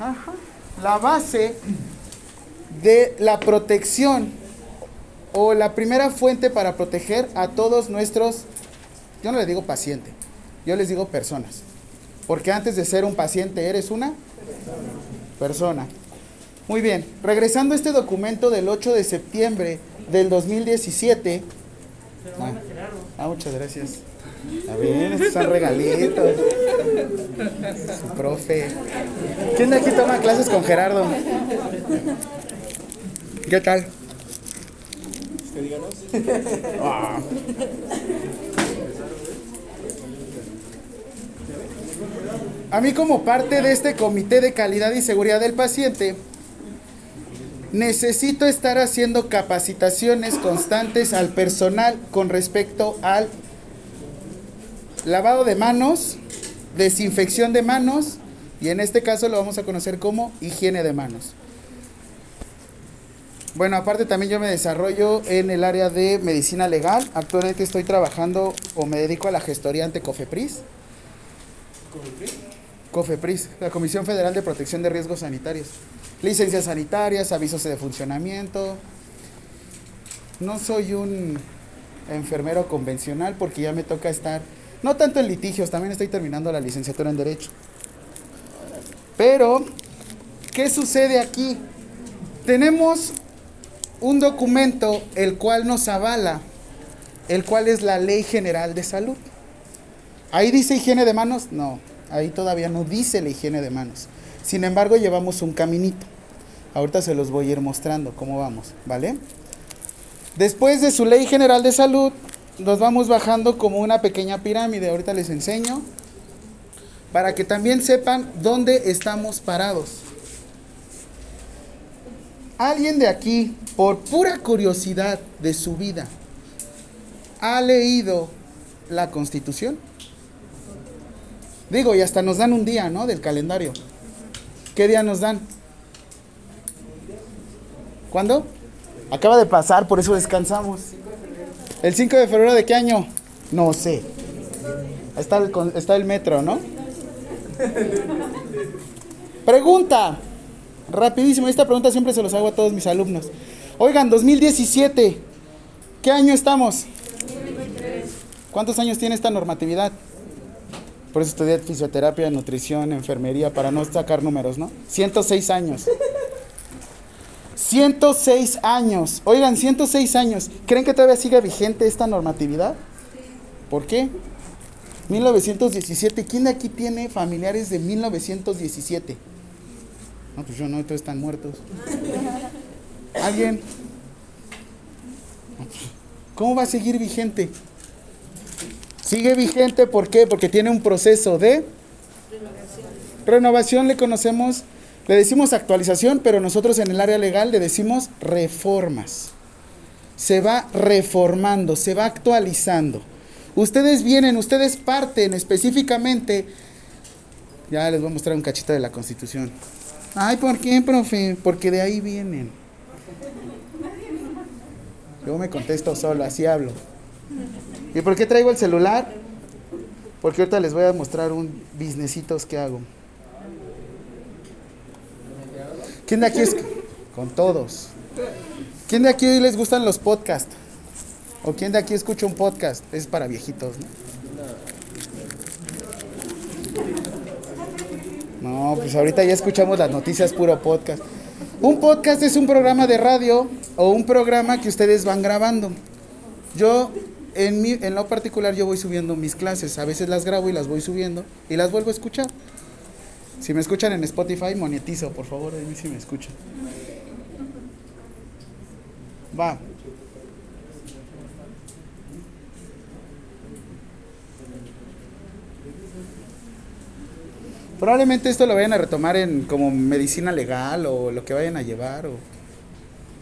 Ajá. La base de la protección o la primera fuente para proteger a todos nuestros, yo no le digo paciente, yo les digo personas. Porque antes de ser un paciente eres una persona. Muy bien, regresando a este documento del 8 de septiembre del 2017. Ah, ah, muchas gracias. A ver, estos son regalitos. Su profe. ¿Quién de aquí toma clases con Gerardo? ¿Qué tal? Ah. A mí como parte de este comité de calidad y seguridad del paciente, necesito estar haciendo capacitaciones constantes al personal con respecto al lavado de manos, desinfección de manos y en este caso lo vamos a conocer como higiene de manos. Bueno, aparte también yo me desarrollo en el área de medicina legal. Actualmente estoy trabajando o me dedico a la gestoría ante COFEPRIS. COFEPRIS, la Comisión Federal de Protección de Riesgos Sanitarios. Licencias sanitarias, avisos de funcionamiento. No soy un enfermero convencional porque ya me toca estar, no tanto en litigios, también estoy terminando la licenciatura en Derecho. Pero, ¿qué sucede aquí? Tenemos un documento el cual nos avala, el cual es la Ley General de Salud. ¿Ahí dice higiene de manos? No, ahí todavía no dice la higiene de manos. Sin embargo, llevamos un caminito. Ahorita se los voy a ir mostrando cómo vamos, ¿vale? Después de su Ley General de Salud, nos vamos bajando como una pequeña pirámide. Ahorita les enseño. Para que también sepan dónde estamos parados. ¿Alguien de aquí, por pura curiosidad de su vida, ha leído la Constitución? Digo, y hasta nos dan un día, ¿no? Del calendario. ¿Qué día nos dan? ¿Cuándo? Acaba de pasar, por eso descansamos. ¿El 5 de febrero de qué año? No sé. Está el, está el metro, ¿no? Pregunta. Rapidísimo, esta pregunta siempre se los hago a todos mis alumnos. Oigan, 2017, ¿qué año estamos? ¿Cuántos años tiene esta normatividad? Por eso estudié fisioterapia, nutrición, enfermería, para no sacar números, ¿no? 106 años. 106 años. Oigan, 106 años. ¿Creen que todavía sigue vigente esta normatividad? ¿Por qué? 1917. ¿Quién de aquí tiene familiares de 1917? No, pues yo no, todos están muertos. ¿Alguien? ¿Cómo va a seguir vigente? Sigue vigente, ¿por qué? Porque tiene un proceso de renovación. Renovación le conocemos, le decimos actualización, pero nosotros en el área legal le decimos reformas. Se va reformando, se va actualizando. Ustedes vienen, ustedes parten específicamente. Ya les voy a mostrar un cachito de la Constitución. Ay, ¿por qué, profe? Porque de ahí vienen. Yo me contesto solo, así hablo. ¿Y por qué traigo el celular? Porque ahorita les voy a mostrar un businessitos que hago. ¿Quién de aquí es? Con todos. ¿Quién de aquí les gustan los podcasts? ¿O quién de aquí escucha un podcast? Es para viejitos, ¿no? No, pues ahorita ya escuchamos las noticias puro podcast. Un podcast es un programa de radio o un programa que ustedes van grabando. Yo, en, mi, en lo particular, yo voy subiendo mis clases. A veces las grabo y las voy subiendo y las vuelvo a escuchar. Si me escuchan en Spotify, monetizo, por favor, a mí si me escuchan. Va. Probablemente esto lo vayan a retomar en como medicina legal o lo que vayan a llevar o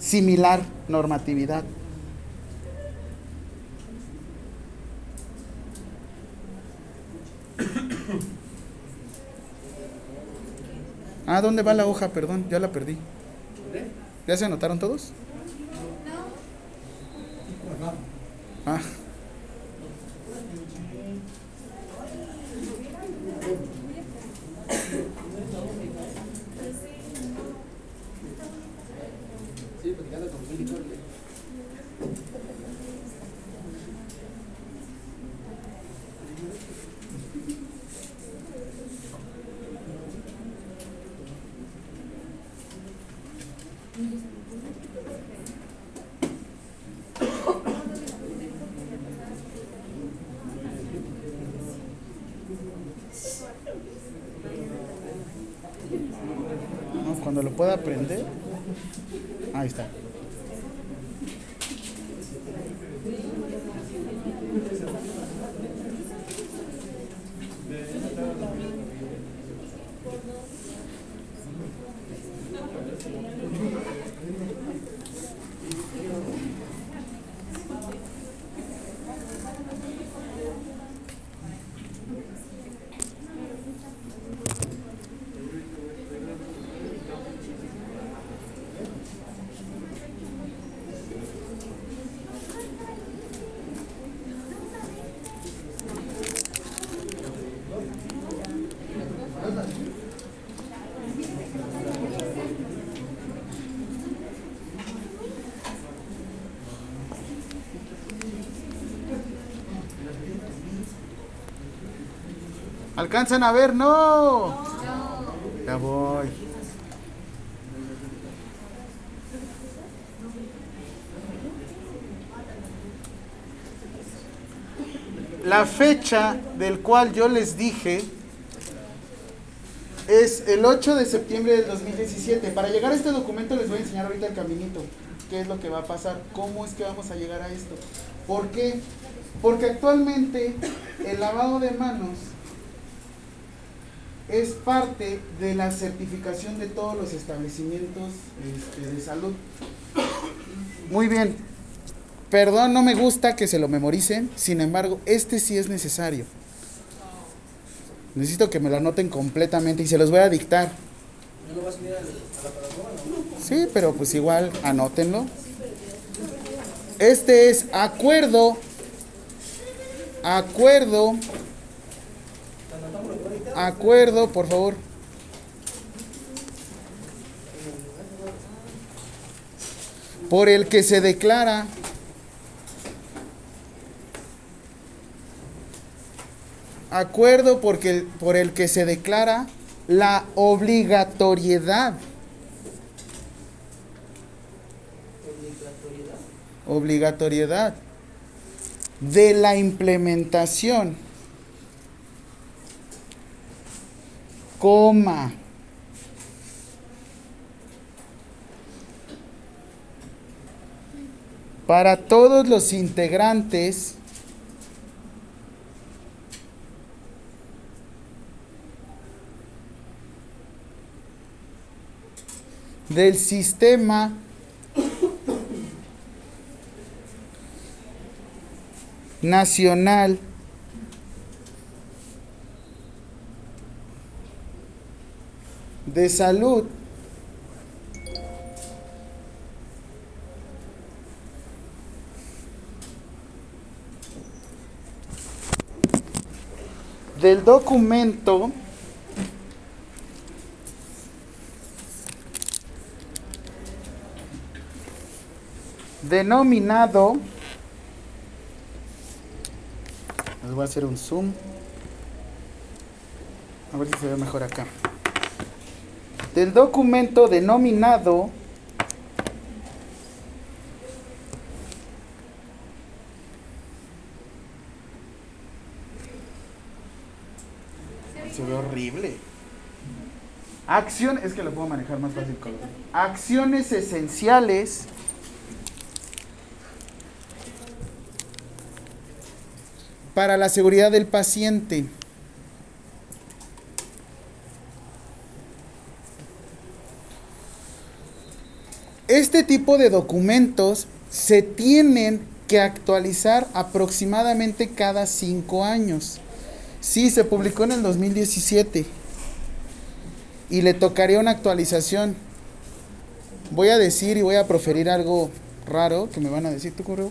similar normatividad. Ah, ¿dónde va la hoja? Perdón, ya la perdí. ¿Ya se anotaron todos? Ah. cuando lo pueda aprender. Ahí está. ¿Alcanzan a ver? No. Ya voy. La fecha del cual yo les dije es el 8 de septiembre del 2017. Para llegar a este documento les voy a enseñar ahorita el caminito. ¿Qué es lo que va a pasar? ¿Cómo es que vamos a llegar a esto? ¿Por qué? Porque actualmente el lavado de manos es parte de la certificación de todos los establecimientos este, de salud. Muy bien. Perdón, no me gusta que se lo memoricen, sin embargo, este sí es necesario. Necesito que me lo anoten completamente y se los voy a dictar. Sí, pero pues igual anótenlo. Este es acuerdo, acuerdo Acuerdo, por favor. Por el que se declara acuerdo porque, por el que se declara la obligatoriedad. Obligatoriedad de la implementación coma. Para todos los integrantes del sistema nacional de salud. Del documento denominado les voy a hacer un zoom a ver si se ve mejor acá del documento denominado se ve horrible. Acción, es que lo puedo manejar más fácil con Acciones esenciales para la seguridad del paciente. Este tipo de documentos se tienen que actualizar aproximadamente cada cinco años. Sí, se publicó en el 2017 y le tocaría una actualización. Voy a decir y voy a proferir algo raro que me van a decir, ¿tú correo?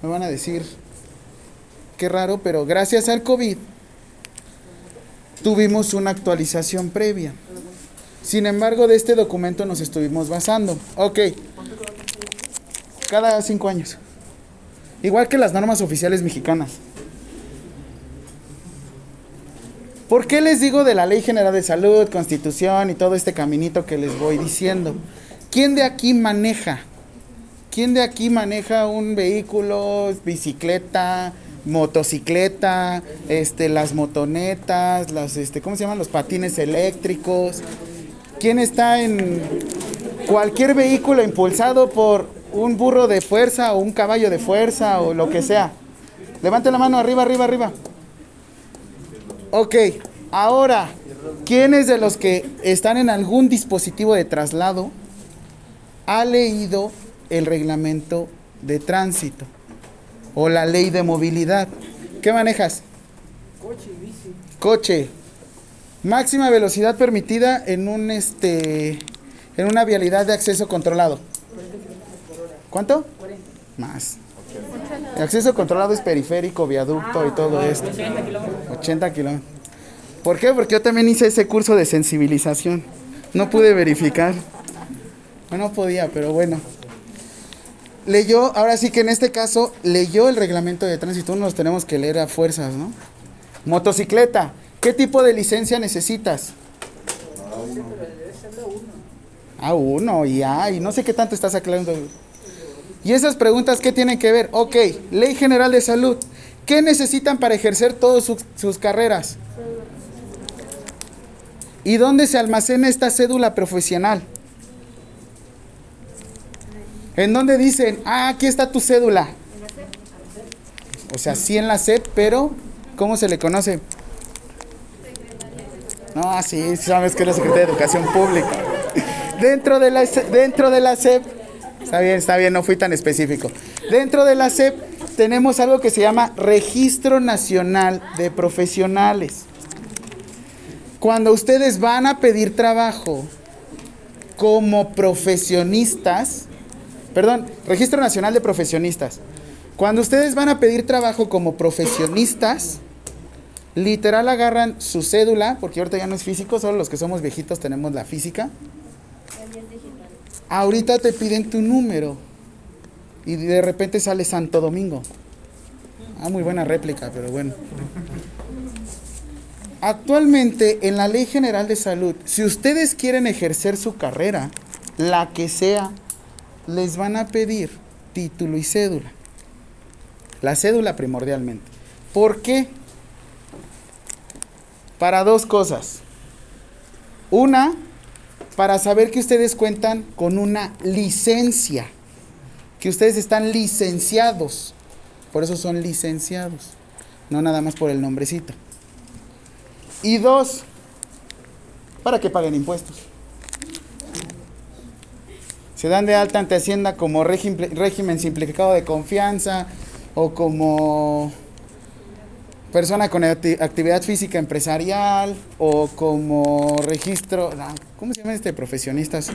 Me van a decir, qué raro, pero gracias al COVID tuvimos una actualización previa. Sin embargo, de este documento nos estuvimos basando. Ok. Cada cinco años. Igual que las normas oficiales mexicanas. ¿Por qué les digo de la Ley General de Salud, Constitución y todo este caminito que les voy diciendo? ¿Quién de aquí maneja? ¿Quién de aquí maneja un vehículo, bicicleta, motocicleta, este, las motonetas, las, este, ¿cómo se llaman? Los patines eléctricos. ¿Quién está en cualquier vehículo impulsado por un burro de fuerza o un caballo de fuerza o lo que sea? Levante la mano arriba, arriba, arriba. Ok, ahora, ¿quiénes de los que están en algún dispositivo de traslado ha leído el reglamento de tránsito? o la ley de movilidad. ¿Qué manejas? Coche y bici. Coche. Máxima velocidad permitida en un este en una vialidad de acceso controlado. ¿Cuánto? 40. Más. Acceso controlado es periférico, viaducto y todo esto. 80 kilómetros. 80 kilómetros. ¿Por qué? Porque yo también hice ese curso de sensibilización. No pude verificar. No, no podía, pero bueno. Leyó, ahora sí que en este caso, leyó el reglamento de tránsito. Uno los tenemos que leer a fuerzas, ¿no? Motocicleta. ¿Qué tipo de licencia necesitas? A uno, y ay, no sé qué tanto estás aclarando. Y esas preguntas, ¿qué tienen que ver? Ok, Ley General de Salud. ¿Qué necesitan para ejercer todas sus, carreras? ¿Y dónde se almacena esta cédula profesional? ¿En dónde dicen, ah, aquí está tu cédula? O sea, sí en la SEP, pero ¿cómo se le conoce? No, sí, sabes que es la Secretaría de Educación Pública. Dentro de la, dentro de la SEP, está bien, está bien, no fui tan específico. Dentro de la SEP tenemos algo que se llama Registro Nacional de Profesionales. Cuando ustedes van a pedir trabajo como profesionistas, perdón, Registro Nacional de Profesionistas. Cuando ustedes van a pedir trabajo como profesionistas, literal agarran su cédula, porque ahorita ya no es físico, solo los que somos viejitos tenemos la física. Ahorita te piden tu número y de repente sale Santo Domingo. Ah, muy buena réplica, pero bueno. Actualmente en la Ley General de Salud, si ustedes quieren ejercer su carrera, la que sea, les van a pedir título y cédula. La cédula primordialmente. ¿Por qué? Para dos cosas. Una, para saber que ustedes cuentan con una licencia, que ustedes están licenciados. Por eso son licenciados, no nada más por el nombrecito. Y dos, para que paguen impuestos. Se dan de alta ante Hacienda como régimen simplificado de confianza o como persona con actividad física empresarial o como registro, ¿cómo se llama este profesionistas?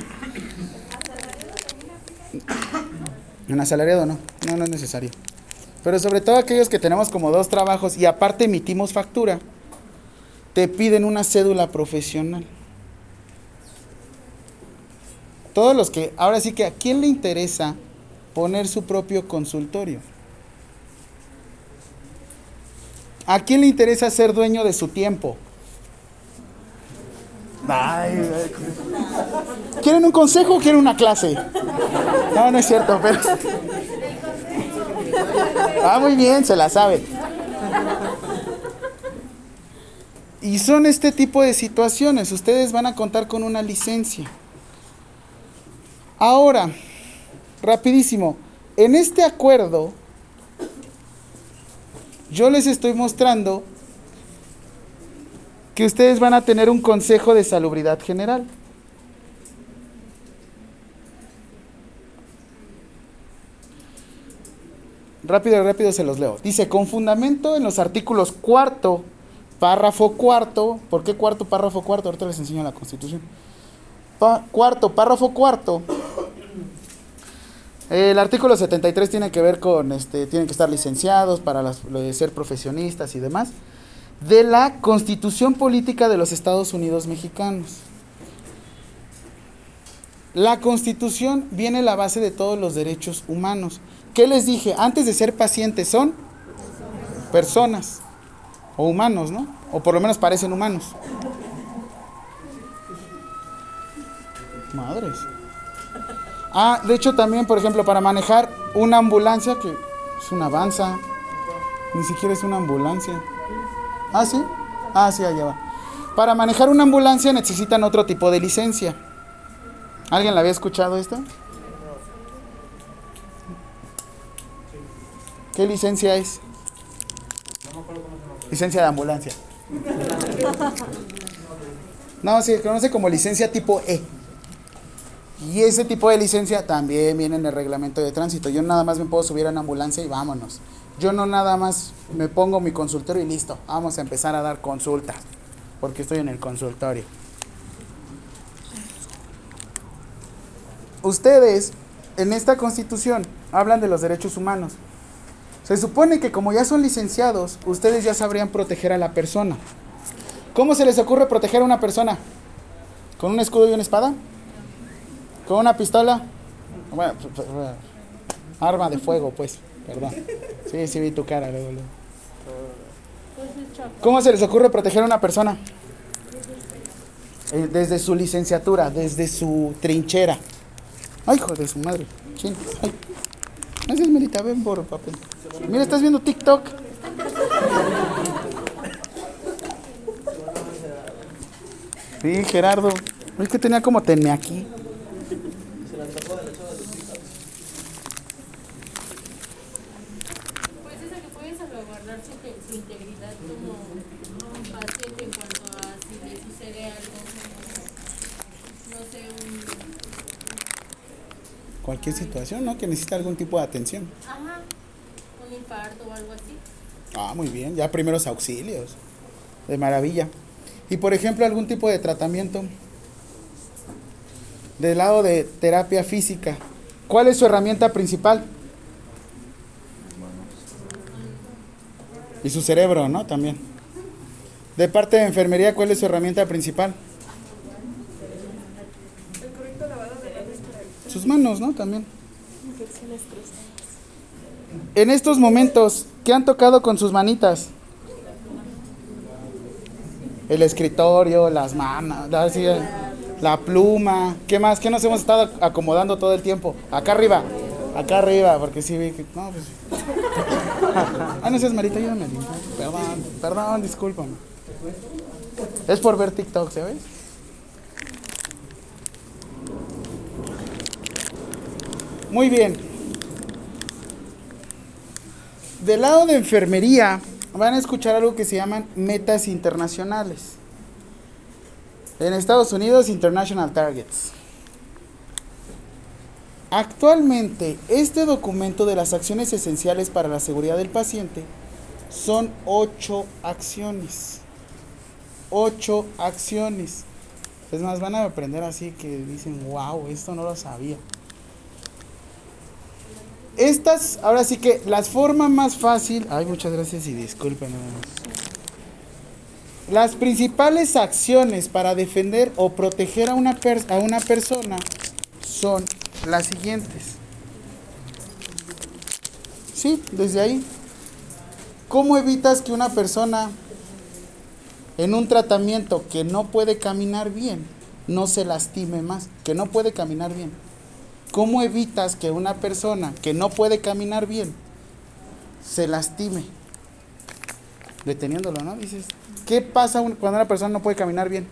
Un asalariado no, no, no es necesario. Pero sobre todo aquellos que tenemos como dos trabajos y aparte emitimos factura, te piden una cédula profesional. Todos los que, ahora sí que a quién le interesa poner su propio consultorio. ¿A quién le interesa ser dueño de su tiempo? ¿Quieren un consejo o quieren una clase? No, no es cierto, pero... Ah, muy bien, se la sabe. Y son este tipo de situaciones. Ustedes van a contar con una licencia. Ahora, rapidísimo, en este acuerdo yo les estoy mostrando que ustedes van a tener un consejo de salubridad general. Rápido, rápido se los leo. Dice, con fundamento en los artículos cuarto, párrafo cuarto, ¿por qué cuarto, párrafo cuarto? Ahorita les enseño la constitución. cuarto, párrafo cuarto. El artículo 73 tiene que ver con, este, tienen que estar licenciados para las, ser profesionistas y demás, de la Constitución Política de los Estados Unidos Mexicanos. La Constitución viene la base de todos los derechos humanos. ¿Qué les dije? Antes de ser pacientes son personas o humanos, ¿no? O por lo menos parecen humanos. Madres. Ah, de hecho también, por ejemplo, para manejar una ambulancia, que es una avanza, ni siquiera es una ambulancia. Ah, sí. Ah, sí, allá va. Para manejar una ambulancia necesitan otro tipo de licencia. ¿Alguien la había escuchado esta? ¿Qué licencia es? Licencia de ambulancia. No, se conoce como licencia tipo E. Y ese tipo de licencia también viene en el reglamento de tránsito. Yo nada más me puedo subir a una ambulancia y vámonos. Yo no nada más me pongo mi consultorio y listo. Vamos a empezar a dar consultas. Porque estoy en el consultorio. Ustedes en esta constitución hablan de los derechos humanos. Se supone que como ya son licenciados, ustedes ya sabrían proteger a la persona. ¿Cómo se les ocurre proteger a una persona? ¿Con un escudo y una espada? ¿Con una pistola? Bueno, arma de fuego, pues, perdón. Sí, sí vi tu cara luego, luego. ¿Cómo se les ocurre proteger a una persona? Eh, desde su licenciatura, desde su trinchera. Ay, hijo de su madre. Chin. Ay. Gracias, Melita, ven por papel. Mira, estás viendo TikTok. Sí, Gerardo. Es que tenía como tene aquí. Pues eso que puede salvaguardar su, te- su integridad como un paciente en cuanto a si le sucede algo, no sé, un... Cualquier situación, ¿no? Que necesita algún tipo de atención. Ajá, un infarto o algo así. Ah, muy bien. Ya primeros auxilios. De maravilla. Y por ejemplo, algún tipo de tratamiento. Del lado de terapia física. ¿Cuál es su herramienta principal? Y su cerebro, ¿no? También. De parte de enfermería, ¿cuál es su herramienta principal? Sus manos, ¿no? También. En estos momentos, ¿qué han tocado con sus manitas? El escritorio, las manos, la, así, la pluma. ¿Qué más? ¿Qué nos hemos estado acomodando todo el tiempo? Acá arriba. Acá arriba, porque sí vi que. No, pues. Ah, no seas malita, ayúdame. Perdón, perdón, discúlpame. Es por ver TikTok, ¿sabes? Muy bien. Del lado de enfermería van a escuchar algo que se llaman metas internacionales. En Estados Unidos, International Targets. Actualmente, este documento de las acciones esenciales para la seguridad del paciente son ocho acciones. Ocho acciones. Es más, van a aprender así que dicen, wow, esto no lo sabía. Estas, ahora sí que las formas más fácil, ay, muchas gracias y disculpen. Las principales acciones para defender o proteger a una, a una persona son las siguientes. Sí, desde ahí. ¿Cómo evitas que una persona en un tratamiento que no puede caminar bien no se lastime más? Que no puede caminar bien. ¿Cómo evitas que una persona que no puede caminar bien se lastime? Deteniéndolo, ¿no? Dices, ¿qué pasa cuando una persona no puede caminar bien?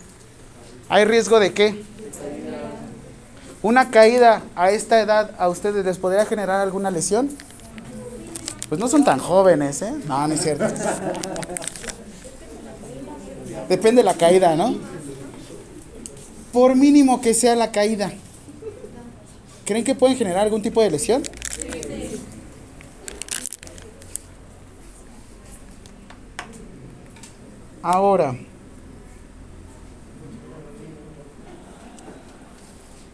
¿Hay riesgo de qué? ¿Una caída a esta edad a ustedes les podría generar alguna lesión? Pues no son tan jóvenes, ¿eh? No, no es cierto. Depende de la caída, ¿no? Por mínimo que sea la caída. ¿Creen que pueden generar algún tipo de lesión? Ahora,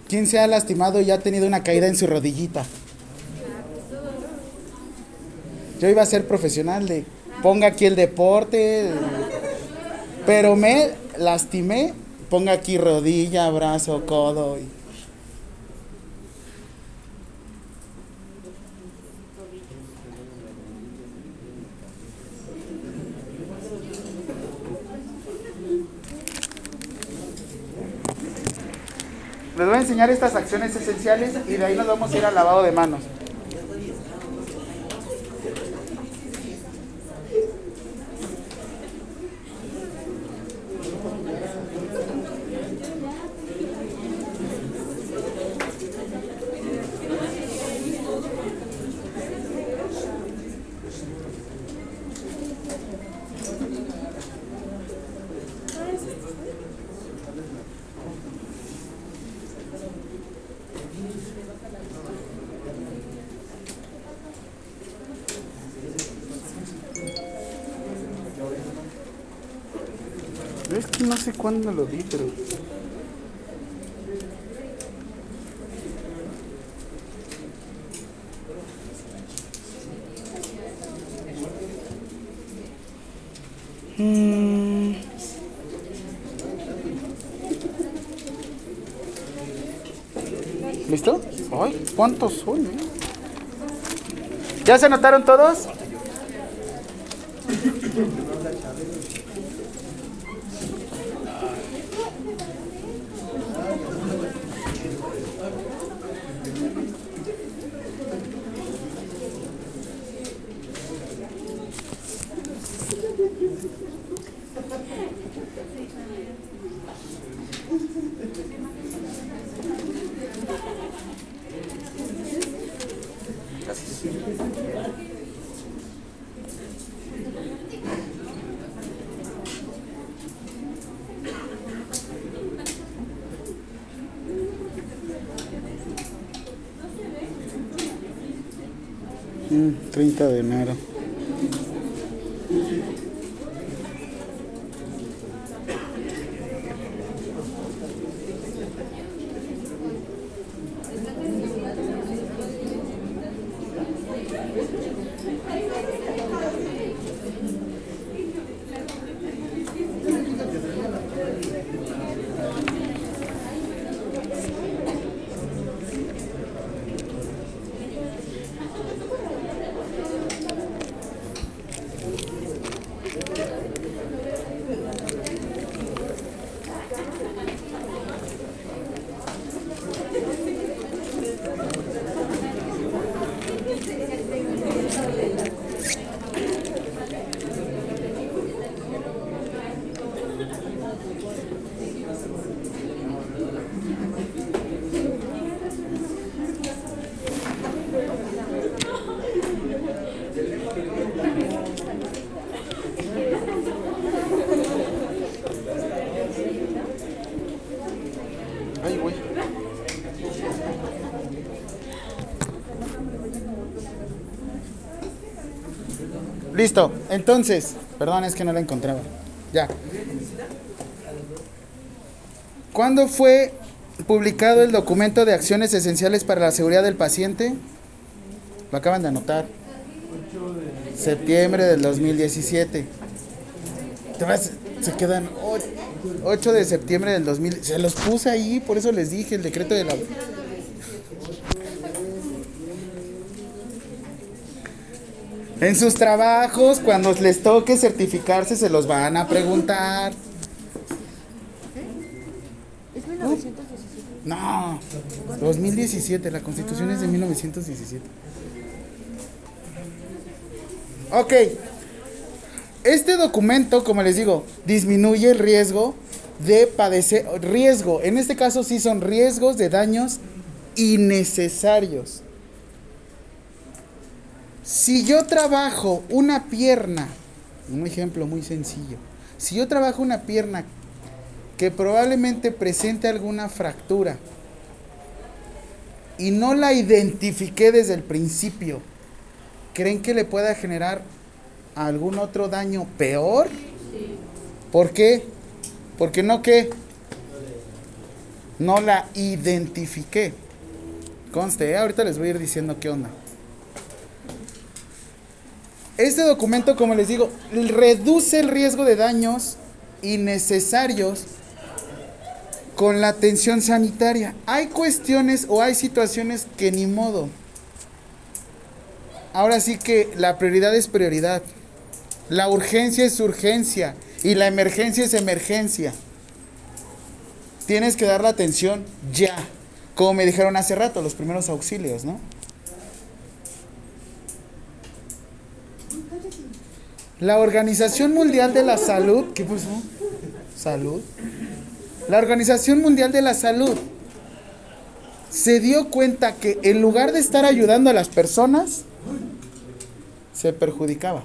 ¿quién se ha lastimado y ha tenido una caída en su rodillita? Yo iba a ser profesional de ponga aquí el deporte, pero me lastimé, ponga aquí rodilla, brazo, codo. y- Les voy a enseñar estas acciones esenciales y de ahí nos vamos a ir al lavado de manos. Es que no sé cuándo lo vi, pero. ¿Listo? Ay, ¿cuántos son? eh? ¿Ya se anotaron todos? Listo. Entonces, perdón, es que no la encontraba. Ya. ¿Cuándo fue publicado el documento de acciones esenciales para la seguridad del paciente? Lo acaban de anotar. Septiembre del 2017. Te vas- se quedan 8 de septiembre del 2000. Se los puse ahí, por eso les dije el decreto de la. En sus trabajos, cuando les toque certificarse, se los van a preguntar. ¿Es 1917? No, 2017, la constitución es de 1917. Ok, este documento, como les digo, disminuye el riesgo de padecer, riesgo, en este caso sí son riesgos de daños innecesarios. Si yo trabajo una pierna, un ejemplo muy sencillo, si yo trabajo una pierna que probablemente presente alguna fractura y no la identifiqué desde el principio, ¿creen que le pueda generar algún otro daño peor? ¿Por qué? Porque no que no la identifiqué. Conste, ¿eh? ahorita les voy a ir diciendo qué onda. Este documento, como les digo, reduce el riesgo de daños innecesarios con la atención sanitaria. Hay cuestiones o hay situaciones que ni modo. Ahora sí que la prioridad es prioridad. La urgencia es urgencia y la emergencia es emergencia. tienes que dar la atención ya. Como me dijeron hace rato, los primeros auxilios, ¿no? La Organización Mundial de la Salud, ¿qué pasó? Salud. La Organización Mundial de la Salud se dio cuenta que en lugar de estar ayudando a las personas, se perjudicaba.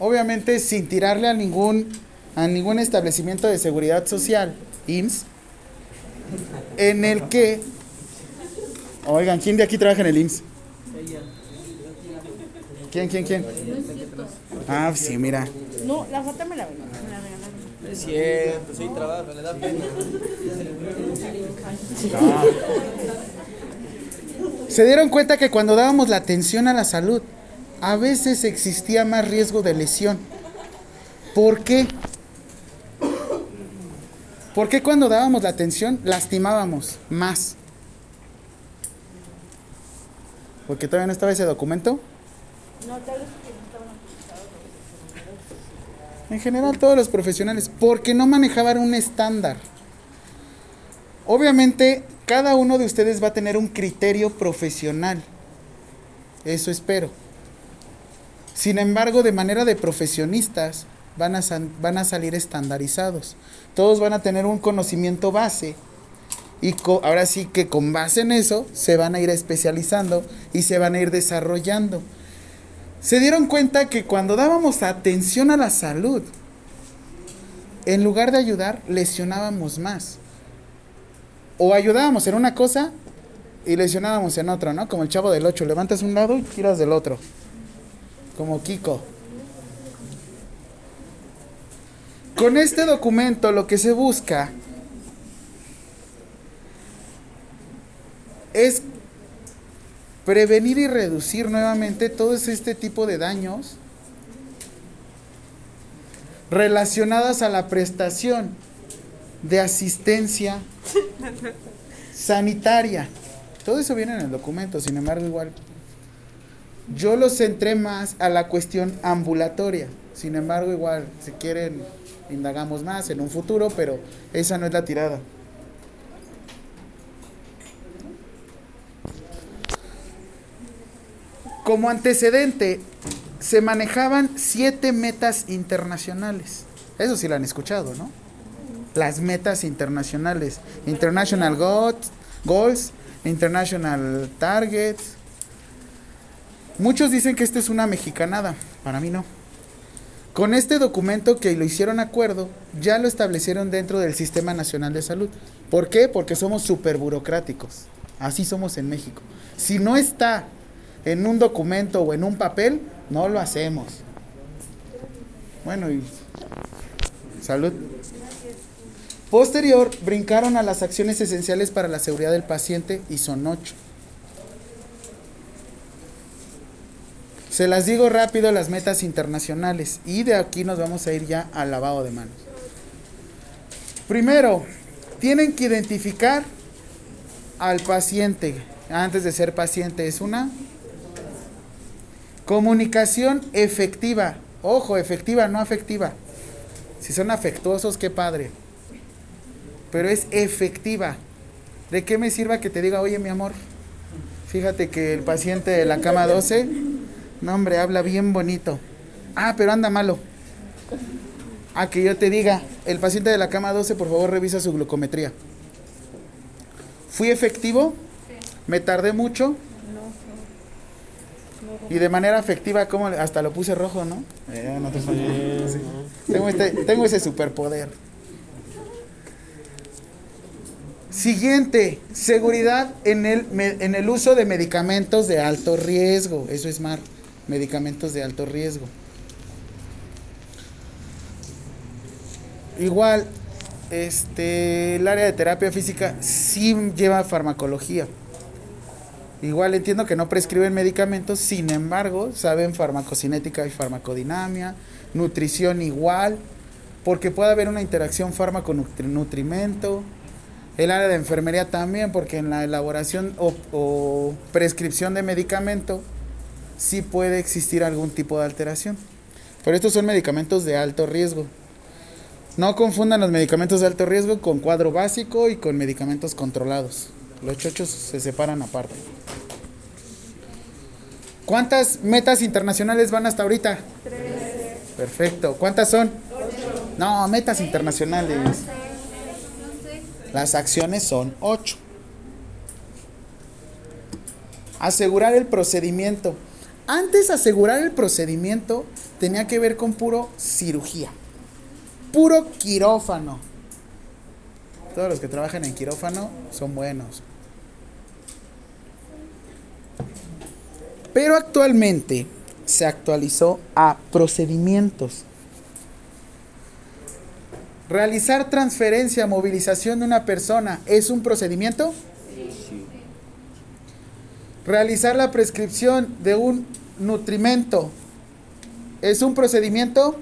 Obviamente sin tirarle a ningún a ningún establecimiento de seguridad social, IMSS, en el que Oigan, ¿quién de aquí trabaja en el IMSS? ¿Quién, quién, quién? Ah, sí, mira. No, la foto me la, me la regalaron. Es cierto, sí trabaja, le da pena. Se dieron cuenta que cuando dábamos la atención a la salud, a veces existía más riesgo de lesión. ¿Por qué? ¿Por qué cuando dábamos la atención lastimábamos más? Porque todavía no estaba ese documento. En general todos los profesionales, porque no manejaban un estándar. Obviamente cada uno de ustedes va a tener un criterio profesional. Eso espero. Sin embargo, de manera de profesionistas, van a, van a salir estandarizados. Todos van a tener un conocimiento base. Y co- ahora sí que con base en eso se van a ir especializando y se van a ir desarrollando. Se dieron cuenta que cuando dábamos atención a la salud, en lugar de ayudar, lesionábamos más. O ayudábamos en una cosa y lesionábamos en otra, ¿no? Como el chavo del 8, levantas un lado y tiras del otro. Como Kiko. Con este documento lo que se busca es prevenir y reducir nuevamente todo este tipo de daños relacionadas a la prestación de asistencia sanitaria. Todo eso viene en el documento, sin embargo, igual. Yo lo centré más a la cuestión ambulatoria. Sin embargo, igual, si quieren, indagamos más en un futuro, pero esa no es la tirada. Como antecedente, se manejaban siete metas internacionales. Eso sí lo han escuchado, ¿no? Las metas internacionales. International Goals, International Targets. Muchos dicen que esta es una mexicanada. Para mí no. Con este documento que lo hicieron acuerdo, ya lo establecieron dentro del Sistema Nacional de Salud. ¿Por qué? Porque somos súper burocráticos. Así somos en México. Si no está en un documento o en un papel, no lo hacemos. Bueno, y salud. Posterior, brincaron a las acciones esenciales para la seguridad del paciente y son ocho. Se las digo rápido las metas internacionales y de aquí nos vamos a ir ya al lavado de manos. Primero, tienen que identificar al paciente antes de ser paciente. Es una comunicación efectiva. Ojo, efectiva, no afectiva. Si son afectuosos, qué padre. Pero es efectiva. ¿De qué me sirva que te diga, oye, mi amor? Fíjate que el paciente de la cama 12, no hombre, habla bien bonito. Ah, pero anda malo. A que yo te diga, el paciente de la cama 12, por favor, revisa su glucometría. ¿Fui efectivo? ¿Me tardé mucho? Y de manera afectiva, como hasta lo puse rojo, ¿no? Eh, no te sí. tengo, este- tengo ese superpoder. Siguiente, seguridad en el, me- en el uso de medicamentos de alto riesgo. Eso es MAR, medicamentos de alto riesgo. Igual, este, el área de terapia física sí lleva farmacología. Igual entiendo que no prescriben medicamentos, sin embargo, saben farmacocinética y farmacodinamia, nutrición igual, porque puede haber una interacción fármaco-nutrimento. El área de enfermería también, porque en la elaboración o, o prescripción de medicamento sí puede existir algún tipo de alteración. Pero estos son medicamentos de alto riesgo. No confundan los medicamentos de alto riesgo con cuadro básico y con medicamentos controlados. Los chochos se separan aparte. ¿Cuántas metas internacionales van hasta ahorita? Perfecto. ¿Cuántas son? No, metas internacionales. Las acciones son ocho. Asegurar el procedimiento. Antes asegurar el procedimiento tenía que ver con puro cirugía. Puro quirófano. Todos los que trabajan en quirófano son buenos. Pero actualmente se actualizó a procedimientos. Realizar transferencia, movilización de una persona es un procedimiento. Realizar la prescripción de un nutrimento es un procedimiento.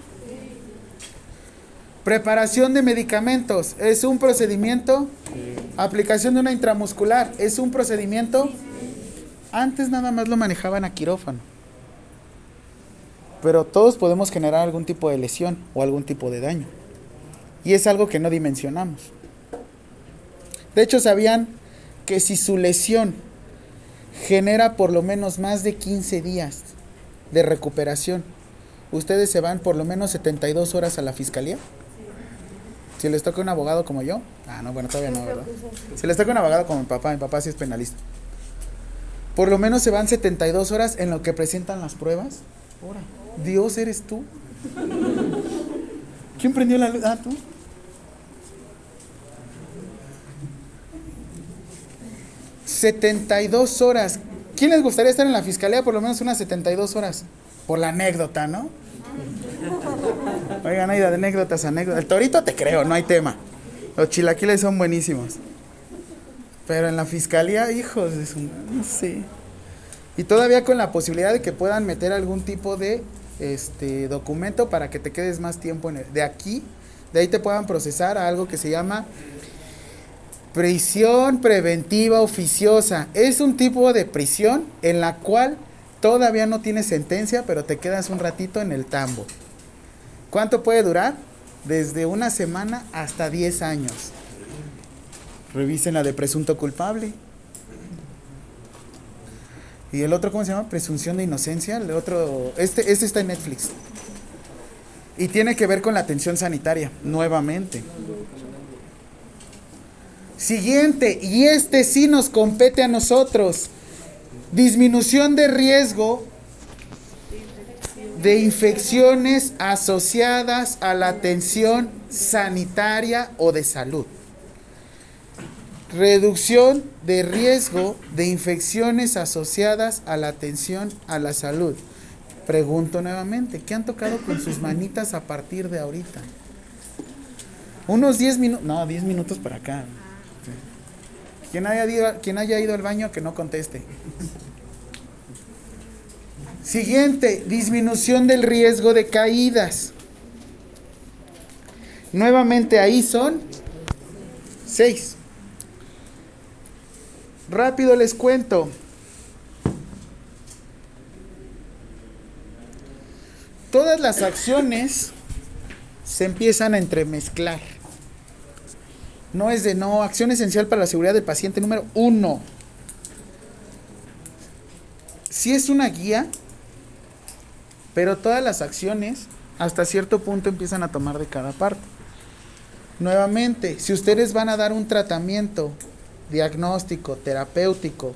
Preparación de medicamentos es un procedimiento. Aplicación de una intramuscular es un procedimiento. Antes nada más lo manejaban a quirófano. Pero todos podemos generar algún tipo de lesión o algún tipo de daño. Y es algo que no dimensionamos. De hecho, ¿sabían que si su lesión genera por lo menos más de 15 días de recuperación, ustedes se van por lo menos 72 horas a la fiscalía? Si les toca un abogado como yo, ah, no, bueno, todavía no, ¿verdad? Si les toca un abogado como mi papá, mi papá sí es penalista. Por lo menos se van 72 horas en lo que presentan las pruebas. Ahora, Dios eres tú. ¿Quién prendió la luz? Ah, tú. ¿72 horas? ¿Quién les gustaría estar en la fiscalía por lo menos unas 72 horas? Por la anécdota, ¿no? Oigan, hay de anécdotas, anécdotas. El torito te creo, no hay tema. Los chilaquiles son buenísimos. Pero en la fiscalía, hijos, es un, no. Y todavía con la posibilidad de que puedan meter algún tipo de este documento para que te quedes más tiempo en el, de aquí, de ahí te puedan procesar a algo que se llama prisión preventiva oficiosa. Es un tipo de prisión en la cual todavía no tienes sentencia, pero te quedas un ratito en el tambo. ¿Cuánto puede durar? Desde una semana hasta 10 años. Revisen la de presunto culpable. Y el otro, ¿cómo se llama? Presunción de inocencia. El otro, este, este está en Netflix. Y tiene que ver con la atención sanitaria, nuevamente. Siguiente, y este sí nos compete a nosotros. Disminución de riesgo de infecciones asociadas a la atención sanitaria o de salud. Reducción de riesgo de infecciones asociadas a la atención a la salud. Pregunto nuevamente, ¿qué han tocado con sus manitas a partir de ahorita? Unos 10 minutos, no, 10 minutos para acá. Quien haya, ido, haya ido al baño que no conteste. Siguiente, disminución del riesgo de caídas. Nuevamente ahí son 6. Rápido les cuento. Todas las acciones se empiezan a entremezclar. No es de no, acción esencial para la seguridad del paciente número uno. Si es una guía, pero todas las acciones hasta cierto punto empiezan a tomar de cada parte. Nuevamente, si ustedes van a dar un tratamiento diagnóstico, terapéutico,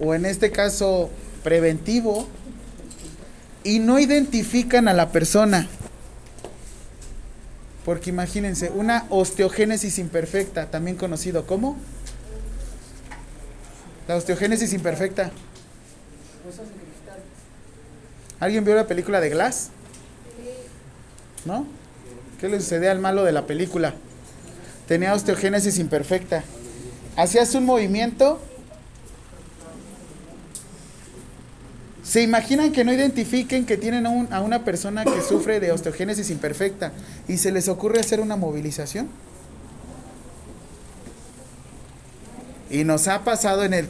o en este caso preventivo, y no identifican a la persona, porque imagínense, una osteogénesis imperfecta, también conocido como la osteogénesis imperfecta. ¿Alguien vio la película de Glass? ¿No? ¿Qué le sucedía al malo de la película? Tenía osteogénesis imperfecta. Hacías un movimiento. ¿Se imaginan que no identifiquen que tienen a, un, a una persona que sufre de osteogénesis imperfecta y se les ocurre hacer una movilización? Y nos ha pasado en el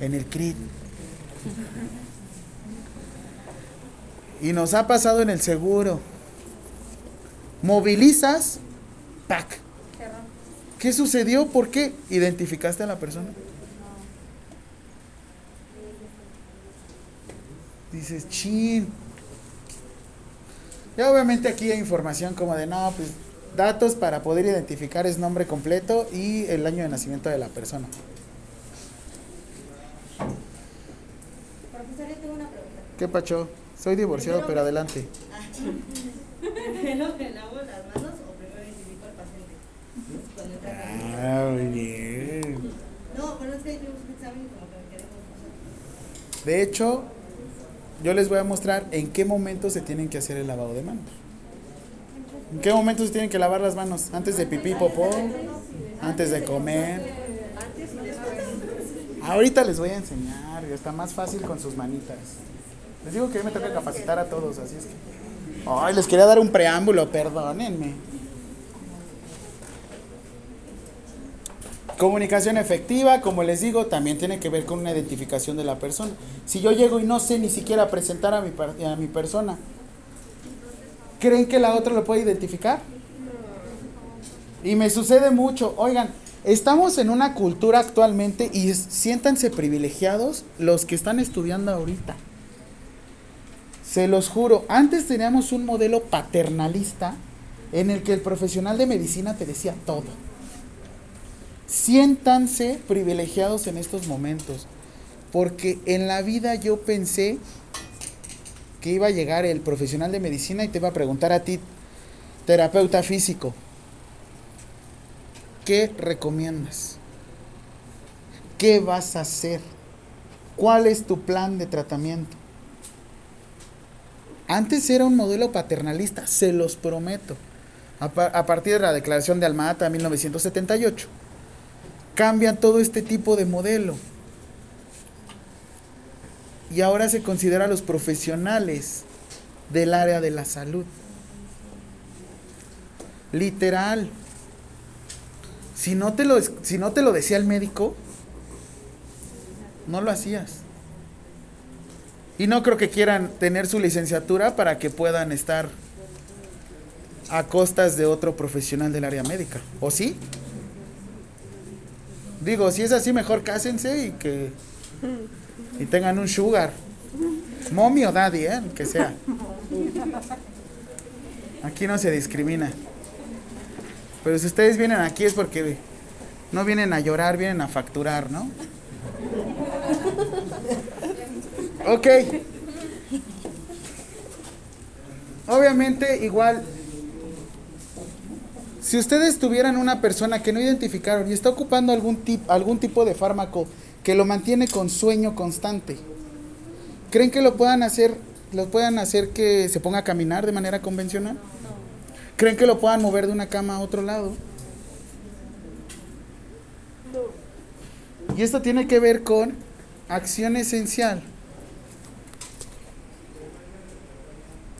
en el CRIT. Y nos ha pasado en el seguro. movilizas, ¡pac! ¿Qué sucedió? ¿Por qué? ¿Identificaste a la persona? Dices, chin. Ya obviamente aquí hay información como de, no, pues datos para poder identificar es nombre completo y el año de nacimiento de la persona. Profesor, yo tengo una pregunta. ¿Qué pacho? Soy divorciado, pero adelante. ¿Primero me lavo las manos o primero identifico al paciente? Cuando entra conmigo. Ah, muy bien. No, pero es que yo hice un examen y como que me quedé confusa. De hecho, yo les voy a mostrar en qué momento se tienen que hacer el lavado de manos. ¿En qué momento se tienen que lavar las manos? ¿Antes de pipí, popó? ¿Antes de comer? Ahorita les voy a enseñar, está más fácil con sus manitas. Les digo que hoy me toca capacitar a todos, así es que... Ay, les quería dar un preámbulo, perdónenme. Comunicación efectiva, como les digo, también tiene que ver con una identificación de la persona. Si yo llego y no sé ni siquiera presentar a mi, a mi persona, ¿creen que la otra lo puede identificar? Y me sucede mucho. Oigan, estamos en una cultura actualmente y siéntanse privilegiados los que están estudiando ahorita. Se los juro, antes teníamos un modelo paternalista en el que el profesional de medicina te decía todo. Siéntanse privilegiados en estos momentos, porque en la vida yo pensé que iba a llegar el profesional de medicina y te iba a preguntar a ti, terapeuta físico, ¿qué recomiendas? ¿Qué vas a hacer? ¿Cuál es tu plan de tratamiento? Antes era un modelo paternalista, se los prometo. A, pa- a partir de la declaración de Almata en 1978, cambian todo este tipo de modelo. Y ahora se considera a los profesionales del área de la salud. Literal. Si no te lo, si no te lo decía el médico, no lo hacías. Y no creo que quieran tener su licenciatura para que puedan estar a costas de otro profesional del área médica. ¿O sí? Digo, si es así, mejor cásense y que y tengan un sugar. Mommy o daddy, ¿eh? Que sea. Aquí no se discrimina. Pero si ustedes vienen aquí es porque no vienen a llorar, vienen a facturar, ¿no? Ok. Obviamente, igual, si ustedes tuvieran una persona que no identificaron y está ocupando algún, tip, algún tipo de fármaco que lo mantiene con sueño constante, ¿creen que lo puedan hacer, lo puedan hacer que se ponga a caminar de manera convencional? ¿Creen que lo puedan mover de una cama a otro lado? Y esto tiene que ver con acción esencial.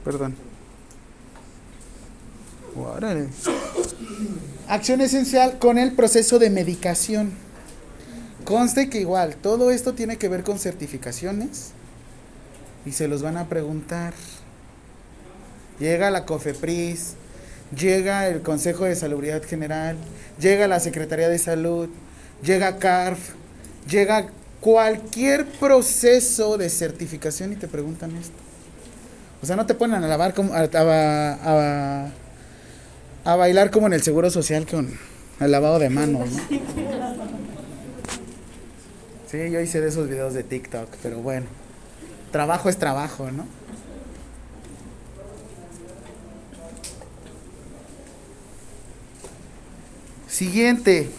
Perdón. Órale. Acción esencial con el proceso de medicación. Conste que igual, todo esto tiene que ver con certificaciones y se los van a preguntar. Llega la COFEPRIS, llega el Consejo de Salubridad General, llega la Secretaría de Salud, llega CARF, llega cualquier proceso de certificación y te preguntan esto. O sea, no te ponen a lavar como a, a- a- a bailar como en el seguro social con el lavado de manos, ¿no? Sí, yo hice de esos videos de TikTok, pero bueno. Trabajo es trabajo, ¿no? Siguiente.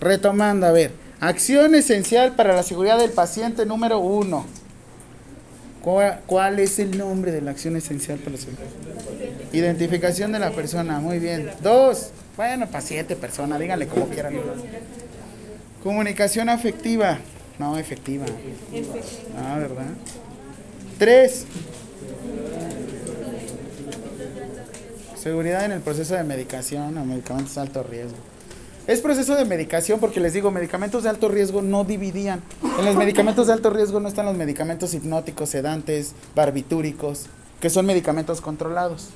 Retomando, a ver. Acción esencial para la seguridad del paciente número uno. ¿Cuál, cuál es el nombre de la acción esencial para la? Identificación de la persona, muy bien. Dos. Bueno, paciente, persona, díganle como quieran. Comunicación afectiva. No, efectiva. Ah, ¿verdad? Tres. Seguridad en el proceso de medicación o medicamentos de alto riesgo. Es proceso de medicación porque les digo, medicamentos de alto riesgo no dividían. En los medicamentos de alto riesgo no están los medicamentos hipnóticos, sedantes, barbitúricos. que son medicamentos controlados.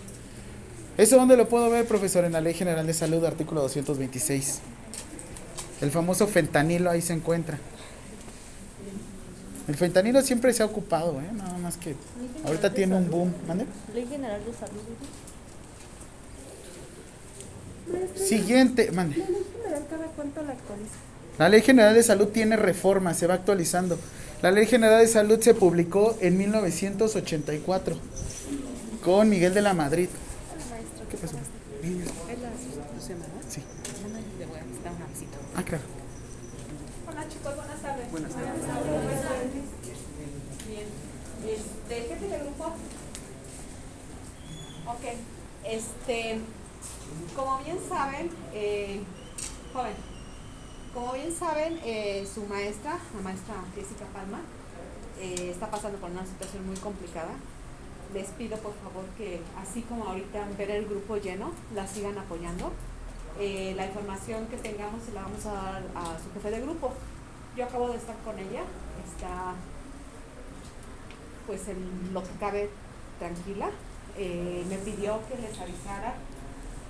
¿Eso dónde lo puedo ver, profesor? En la Ley General de Salud, artículo 226. El famoso fentanilo ahí se encuentra. El fentanilo siempre se ha ocupado, ¿eh? Nada más que ahorita tiene un boom. ¿Mande? Ley General de Salud. Siguiente, mande. ¿La ley general cada cuánto la actualiza? La Ley General de Salud tiene reformas, se va actualizando. La Ley General de Salud se publicó en 1984 con Miguel de la Madrid. ¿Qué pasó? Es la. Sí. Le voy a necesitar una visita. Ah, claro. Hola chicos, buenas tardes. Buenas Bien. Este, jefe de grupo. Ok. Este, como bien saben, eh, joven, como bien saben, eh, su maestra, la maestra Jessica Palma, eh, está pasando por una situación muy complicada. Les pido por favor que, así como ahorita ver el grupo lleno, la sigan apoyando. La información que tengamos se la vamos a dar a su jefe de grupo. Yo acabo de estar con ella, está pues en lo que cabe tranquila. Me pidió que les avisara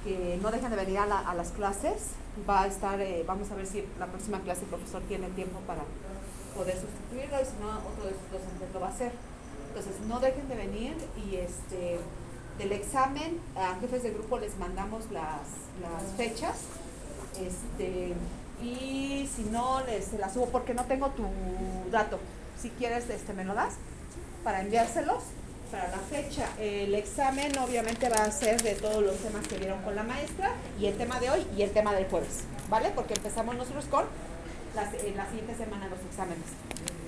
que no dejen de venir a, la- a las clases. Va a estar, eh, vamos a ver si la próxima clase el profesor tiene tiempo para poder sustituirlo y si no, otro de sus docentes lo va a hacer. Entonces, no dejen de venir y este del examen a jefes de grupo les mandamos las, las fechas. Este, y si no, les se las subo porque no tengo tu dato. Si quieres, este, me lo das para enviárselos para la fecha. El examen obviamente va a ser de todos los temas que vieron con la maestra y el tema de hoy y el tema del jueves, ¿vale? Porque empezamos nosotros con las, en la siguiente semana los exámenes.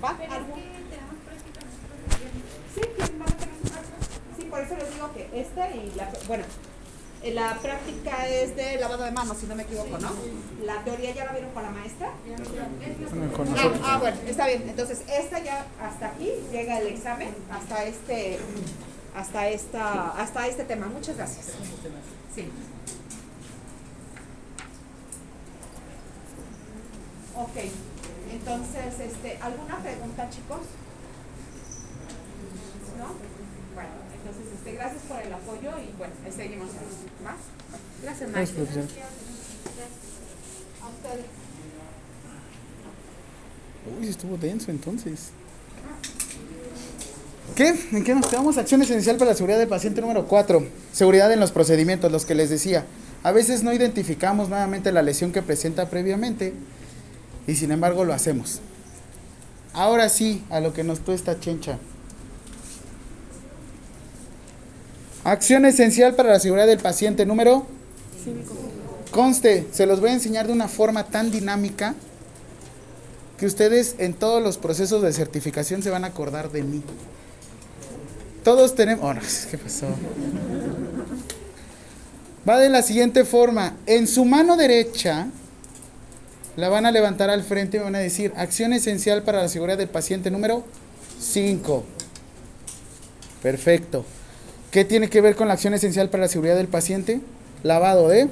¿Va? ¿Algo? Sí. Sí, por eso les digo que esta y la, bueno, eh, la práctica es de lavado de manos, si no me equivoco, ¿no? La teoría ya la vieron con la maestra. Ah, ah, bueno, está bien. Entonces, esta ya hasta aquí llega el examen, hasta este, hasta esta, hasta este tema. Muchas gracias. Sí. Ok. Entonces, este, ¿alguna pregunta, chicos? ¿No? Gracias por el apoyo y bueno, ahí seguimos. ¿Más? Gracias, Gracias, maestra. profesor. A ustedes. Uy, estuvo denso entonces. ¿Qué? ¿En qué nos quedamos? Acción esencial para la seguridad del paciente número 4. Seguridad en los procedimientos, los que les decía. A veces no identificamos nuevamente la lesión que presenta previamente y sin embargo lo hacemos. Ahora sí, a lo que nos esta chencha. Acción esencial para la seguridad del paciente número Conste, se los voy a enseñar de una forma tan dinámica que ustedes en todos los procesos de certificación se van a acordar de mí. Todos tenemos... Oh, no, ¿qué pasó? Va de la siguiente forma. En su mano derecha la van a levantar al frente y me van a decir acción esencial para la seguridad del paciente número 5. Perfecto. ¿Qué tiene que ver con la acción esencial para la seguridad del paciente? Lavado de...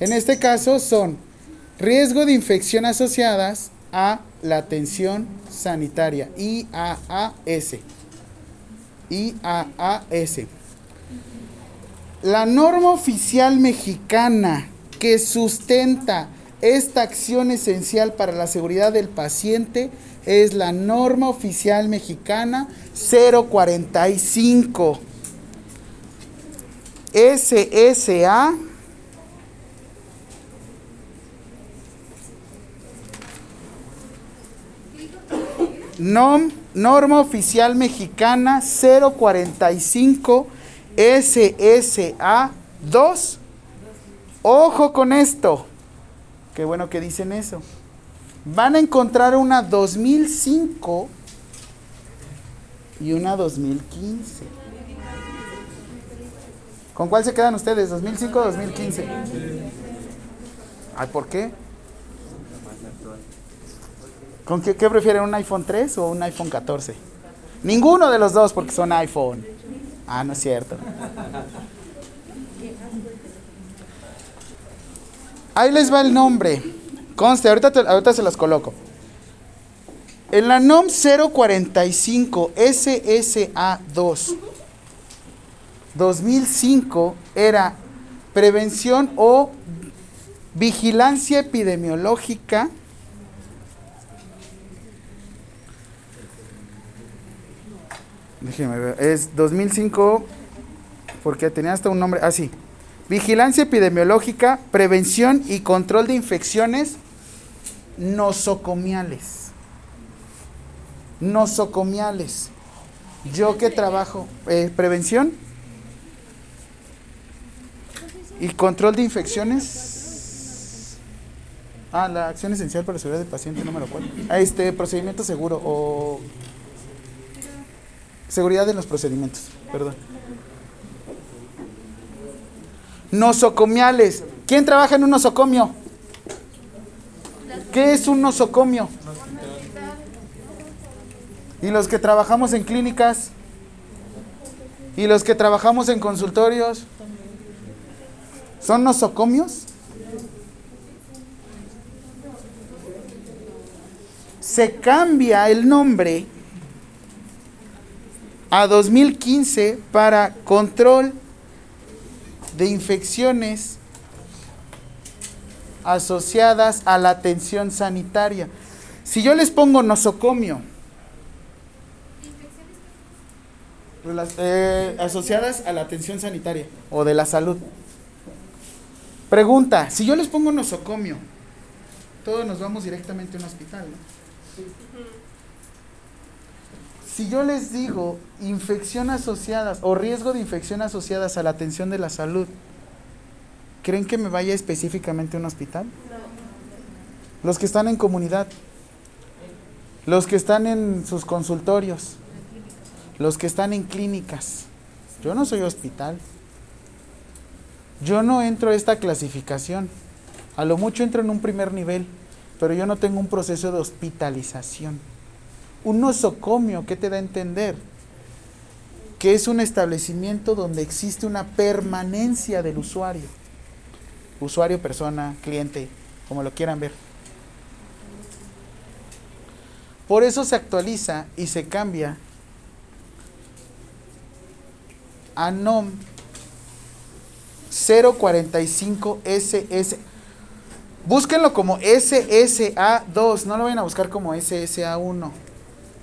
En este caso son riesgo de infección asociadas a la atención sanitaria, IAAS. IAAS. La norma oficial mexicana que sustenta esta acción esencial para la seguridad del paciente es la norma oficial mexicana 045. SSA NOM, norma oficial mexicana 045 SSA 2. Ojo con esto. Qué bueno que dicen eso. Van a encontrar una 2005 y una 2015. ¿Con cuál se quedan ustedes? ¿2005 o 2015? Ay, ¿por qué? ¿Con qué, qué prefieren, un iPhone 3 o un iPhone 14? Ninguno de los dos porque son iPhone. Ah, no es cierto. Ahí les va el nombre. Conste, ahorita, ahorita se los coloco. En la NOM 045 SSA2 2005 era prevención o vigilancia epidemiológica Déjeme ver, es 2005 porque tenía hasta un nombre, ah sí. Vigilancia epidemiológica, prevención y control de infecciones nosocomiales. Nosocomiales. Yo que trabajo, eh, prevención y control de infecciones. Ah, la acción esencial para la seguridad del paciente, número 4. Ah, este, procedimiento seguro o seguridad en los procedimientos, perdón. Nosocomiales. ¿Quién trabaja en un nosocomio? ¿Qué es un nosocomio? Y los que trabajamos en clínicas. Y los que trabajamos en consultorios. ¿Son nosocomios? Se cambia el nombre a 2015 para control de infecciones asociadas a la atención sanitaria. Si yo les pongo nosocomio, eh, asociadas a la atención sanitaria o de la salud. Pregunta, si yo les pongo nosocomio, todos nos vamos directamente a un hospital. ¿no? Si yo les digo infección asociadas o riesgo de infección asociadas a la atención de la salud, ¿creen que me vaya específicamente a un hospital? Los que están en comunidad, los que están en sus consultorios, los que están en clínicas. Yo no soy hospital. Yo no entro a esta clasificación. A lo mucho entro en un primer nivel, pero yo no tengo un proceso de hospitalización. Un nosocomio, ¿qué te da a entender? Que es un establecimiento donde existe una permanencia del usuario. Usuario, persona, cliente, como lo quieran ver. Por eso se actualiza y se cambia a NOM 045SS. Búsquenlo como SSA2, no lo vayan a buscar como SSA1,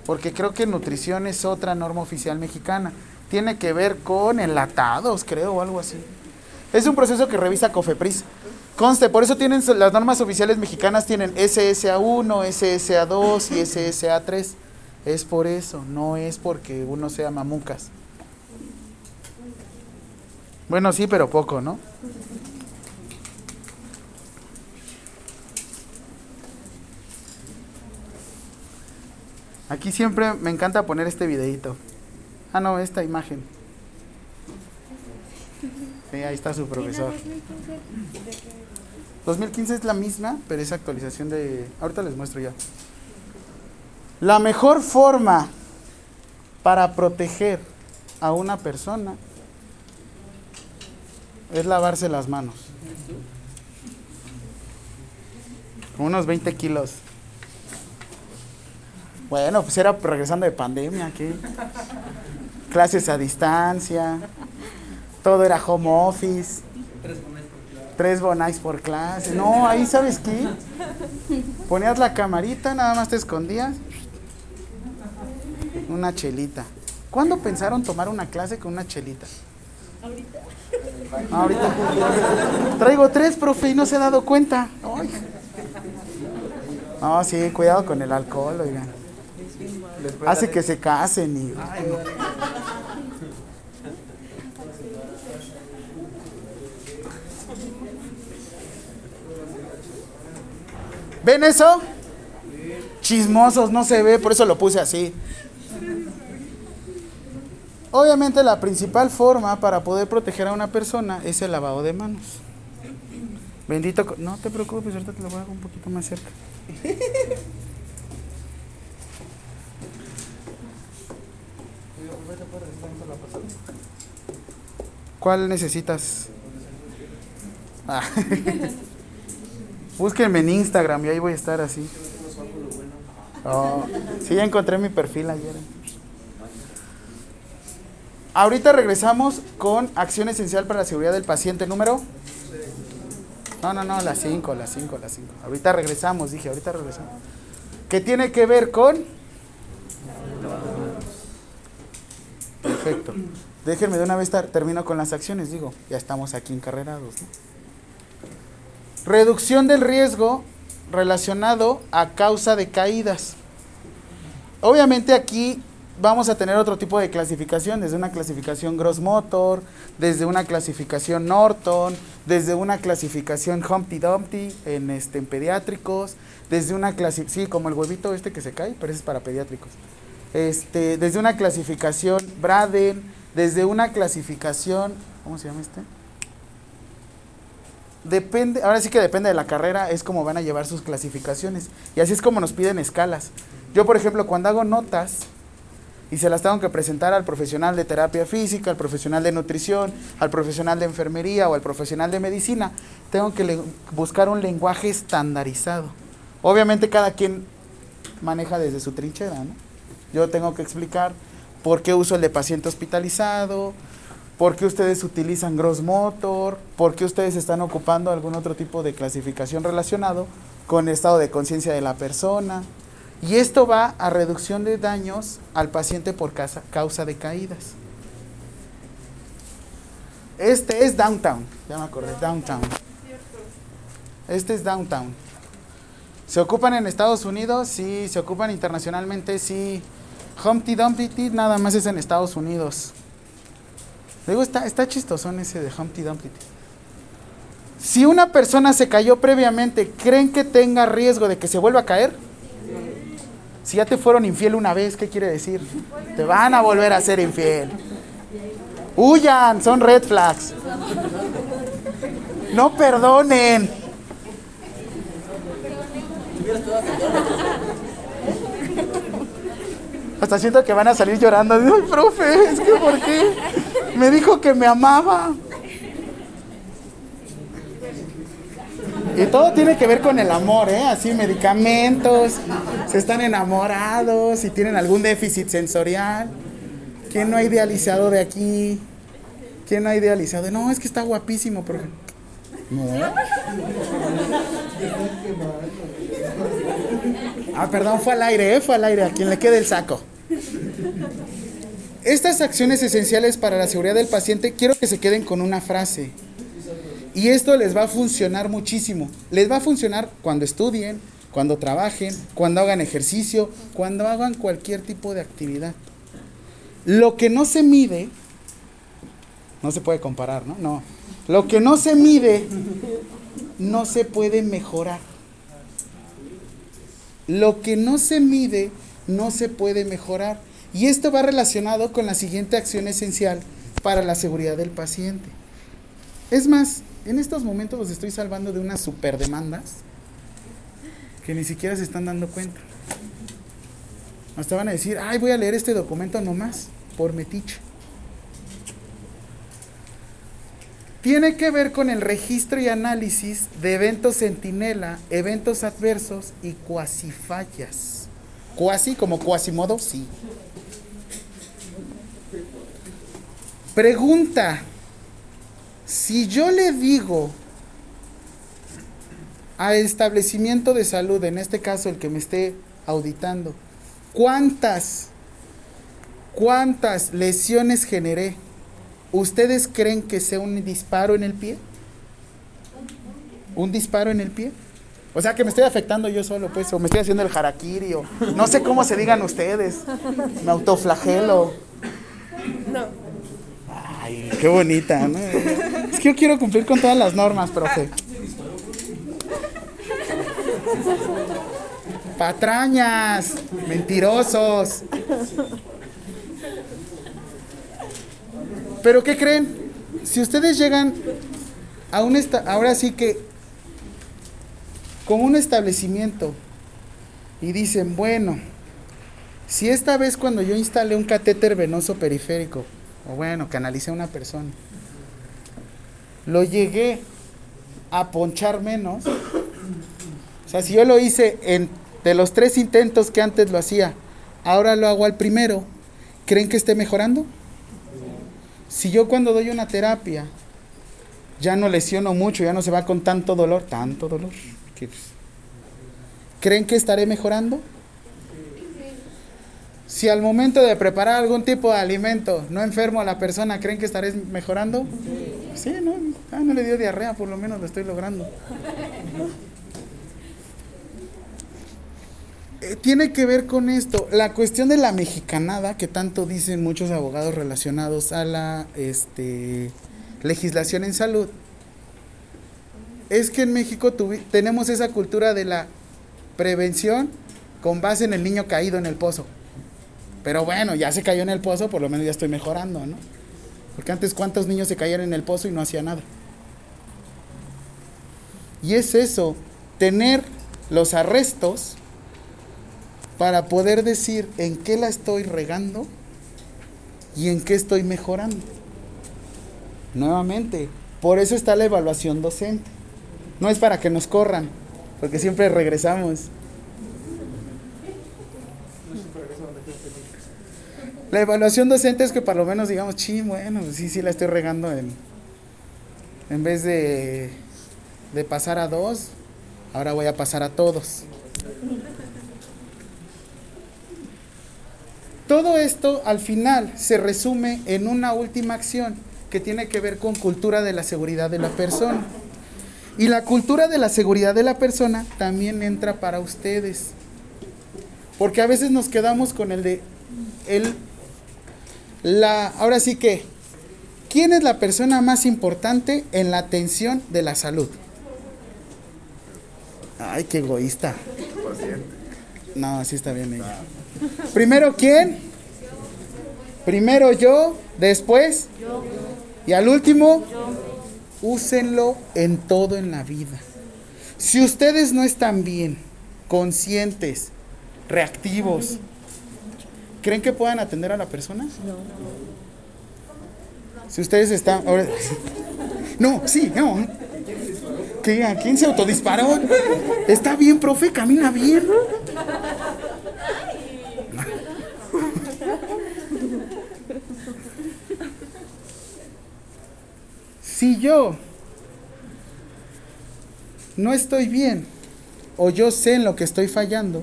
porque creo que nutrición es otra norma oficial mexicana. Tiene que ver con enlatados, creo, o algo así. Es un proceso que revisa COFEPRIS. Conste, por eso tienen las normas oficiales mexicanas tienen SSA1, SSA2 y SSA3. Es por eso, no es porque uno sea mamucas. Bueno, sí, pero poco, ¿no? Aquí siempre me encanta poner este videito. Ah, no, esta imagen. Sí, ahí está su profesor. 2015 es la misma, pero es actualización de... Ahorita les muestro ya. La mejor forma para proteger a una persona es lavarse las manos. Con unos 20 kilos. Bueno, pues era regresando de pandemia aquí. Clases a distancia. Todo era home office. Tres bonais por clase. No, ahí sabes qué. Ponías la camarita, nada más te escondías. Una chelita. ¿Cuándo pensaron tomar una clase con una chelita? Ahorita. Ahorita. Traigo tres, profe, y no se ha dado cuenta. Ay. No, sí, cuidado con el alcohol, oigan. Hace que se casen y. ay, no. ¿Ven eso? Chismosos, no se ve, por eso lo puse así. Obviamente la principal forma para poder proteger a una persona es el lavado de manos. Bendito, no te preocupes, ahorita te lo voy a un poquito más cerca. ¿Cuál necesitas? Ah. Búsquenme en Instagram y ahí voy a estar así. Oh, sí, ya encontré mi perfil ayer. Ahorita regresamos con acción esencial para la seguridad del paciente número. No, no, no, las 5, las 5, las 5. Ahorita regresamos, dije, ahorita regresamos. ¿Qué tiene que ver con? Perfecto. Déjenme de una vez tar- termino con las acciones, digo, ya estamos aquí encarrerados. ¿no? Reducción del riesgo relacionado a causa de caídas. Obviamente aquí vamos a tener otro tipo de clasificación, desde una clasificación Gross Motor, desde una clasificación Norton, desde una clasificación Humpty Dumpty en, este, en pediátricos, desde una clasificación, sí, como el huevito este que se cae, pero ese es para pediátricos. Este, desde una clasificación Braden, desde una clasificación, ¿cómo se llama este? Depende, ahora sí que depende de la carrera, es como van a llevar sus clasificaciones. Y así es como nos piden escalas. Yo, por ejemplo, cuando hago notas y se las tengo que presentar al profesional de terapia física, al profesional de nutrición, al profesional de enfermería o al profesional de medicina, tengo que buscar un lenguaje estandarizado. Obviamente cada quien maneja desde su trinchera, ¿no? Yo tengo que explicar por qué uso el de paciente hospitalizado, por qué ustedes utilizan Gross Motor, por qué ustedes están ocupando algún otro tipo de clasificación relacionado con el estado de conciencia de la persona. Y esto va a reducción de daños al paciente por casa- causa de caídas. Este es Downtown, ya me acordé, Downtown. Este es Downtown. ¿Se ocupan en Estados Unidos? Sí. ¿Se ocupan internacionalmente? Sí. Humpty Dumpty nada más es en Estados Unidos. Luego está, está chistosón ese de Humpty Dumpty. Si una persona se cayó previamente, ¿creen que tenga riesgo de que se vuelva a caer? Si ya te fueron infiel una vez, ¿qué quiere decir? Te van a volver a ser infiel. Huyan, son red flags. No perdonen. Hasta siento que van a salir llorando. Ay, profe, es que ¿por qué? Me dijo que me amaba. Y todo tiene que ver con el amor, ¿eh? Así, medicamentos, se están enamorados, si tienen algún déficit sensorial. ¿Quién no ha idealizado de aquí? ¿Quién no ha idealizado? No, es que está guapísimo, pero... No. Ah, perdón, fue al aire, ¿eh? Fue al aire, a quien le quede el saco. Estas acciones esenciales para la seguridad del paciente, quiero que se queden con una frase. Y esto les va a funcionar muchísimo. Les va a funcionar cuando estudien, cuando trabajen, cuando hagan ejercicio, cuando hagan cualquier tipo de actividad. Lo que no se mide, no se puede comparar, ¿no? No. Lo que no se mide, no se puede mejorar. Lo que no se mide, no se puede mejorar. Y esto va relacionado con la siguiente acción esencial para la seguridad del paciente. Es más, en estos momentos los estoy salvando de unas super demandas que ni siquiera se están dando cuenta. Hasta van a decir, ay, voy a leer este documento nomás, por metiche. Tiene que ver con el registro y análisis de eventos centinela, eventos adversos y cuasifallas. Cuasi como cuasimodo, sí. Pregunta. Si yo le digo al establecimiento de salud, en este caso el que me esté auditando, ¿cuántas, cuántas lesiones generé? ¿Ustedes creen que sea un disparo en el pie? ¿Un disparo en el pie? O sea, que me estoy afectando yo solo, pues, o me estoy haciendo el harakiri, o no sé cómo se digan ustedes. Me autoflagelo. No. Ay, qué bonita, ¿no? Es que yo quiero cumplir con todas las normas, profe. Patrañas, mentirosos. Pero ¿qué creen? Si ustedes llegan a un ahora sí que con un establecimiento y dicen, bueno, si esta vez cuando yo instalé un catéter venoso periférico, o bueno, canalicé a una persona, lo llegué a ponchar menos, o sea, si yo lo hice en de los tres intentos que antes lo hacía, ahora lo hago al primero, ¿creen que esté mejorando? Si yo cuando doy una terapia ya no lesiono mucho, ya no se va con tanto dolor, tanto dolor, pues, ¿creen que estaré mejorando? Si al momento de preparar algún tipo de alimento no enfermo a la persona, ¿creen que estaré mejorando? Sí, no, ah, no le dio diarrea, por lo menos lo estoy logrando. Eh, tiene que ver con esto, la cuestión de la mexicanada que tanto dicen muchos abogados relacionados a la este, legislación en salud. Es que en México tenemos esa cultura de la prevención con base en el niño caído en el pozo. Pero bueno, ya se cayó en el pozo, por lo menos ya estoy mejorando, ¿no? Porque antes cuántos niños se caían en el pozo y no hacía nada. Y es eso, tener los arrestos para poder decir en qué la estoy regando y en qué estoy mejorando. Nuevamente, por eso está la evaluación docente. No es para que nos corran, porque siempre regresamos. La evaluación docente es que por lo menos digamos, sí, bueno, sí, sí la estoy regando en, en vez de, de pasar a dos, ahora voy a pasar a todos. Todo esto al final se resume en una última acción que tiene que ver con cultura de la seguridad de la persona. Y la cultura de la seguridad de la persona también entra para ustedes. Porque a veces nos quedamos con el de el la ahora sí que ¿quién es la persona más importante en la atención de la salud? Ay, qué egoísta. No, así está bien ella. Primero quién? Primero yo, después y al último úsenlo en todo en la vida. Si ustedes no están bien, conscientes, reactivos, ¿creen que puedan atender a la persona? No. Si ustedes están ahora No, sí, no. ¿Qué? ¿A quién se autodisparó? Está bien, profe, camina bien. Si yo no estoy bien o yo sé en lo que estoy fallando,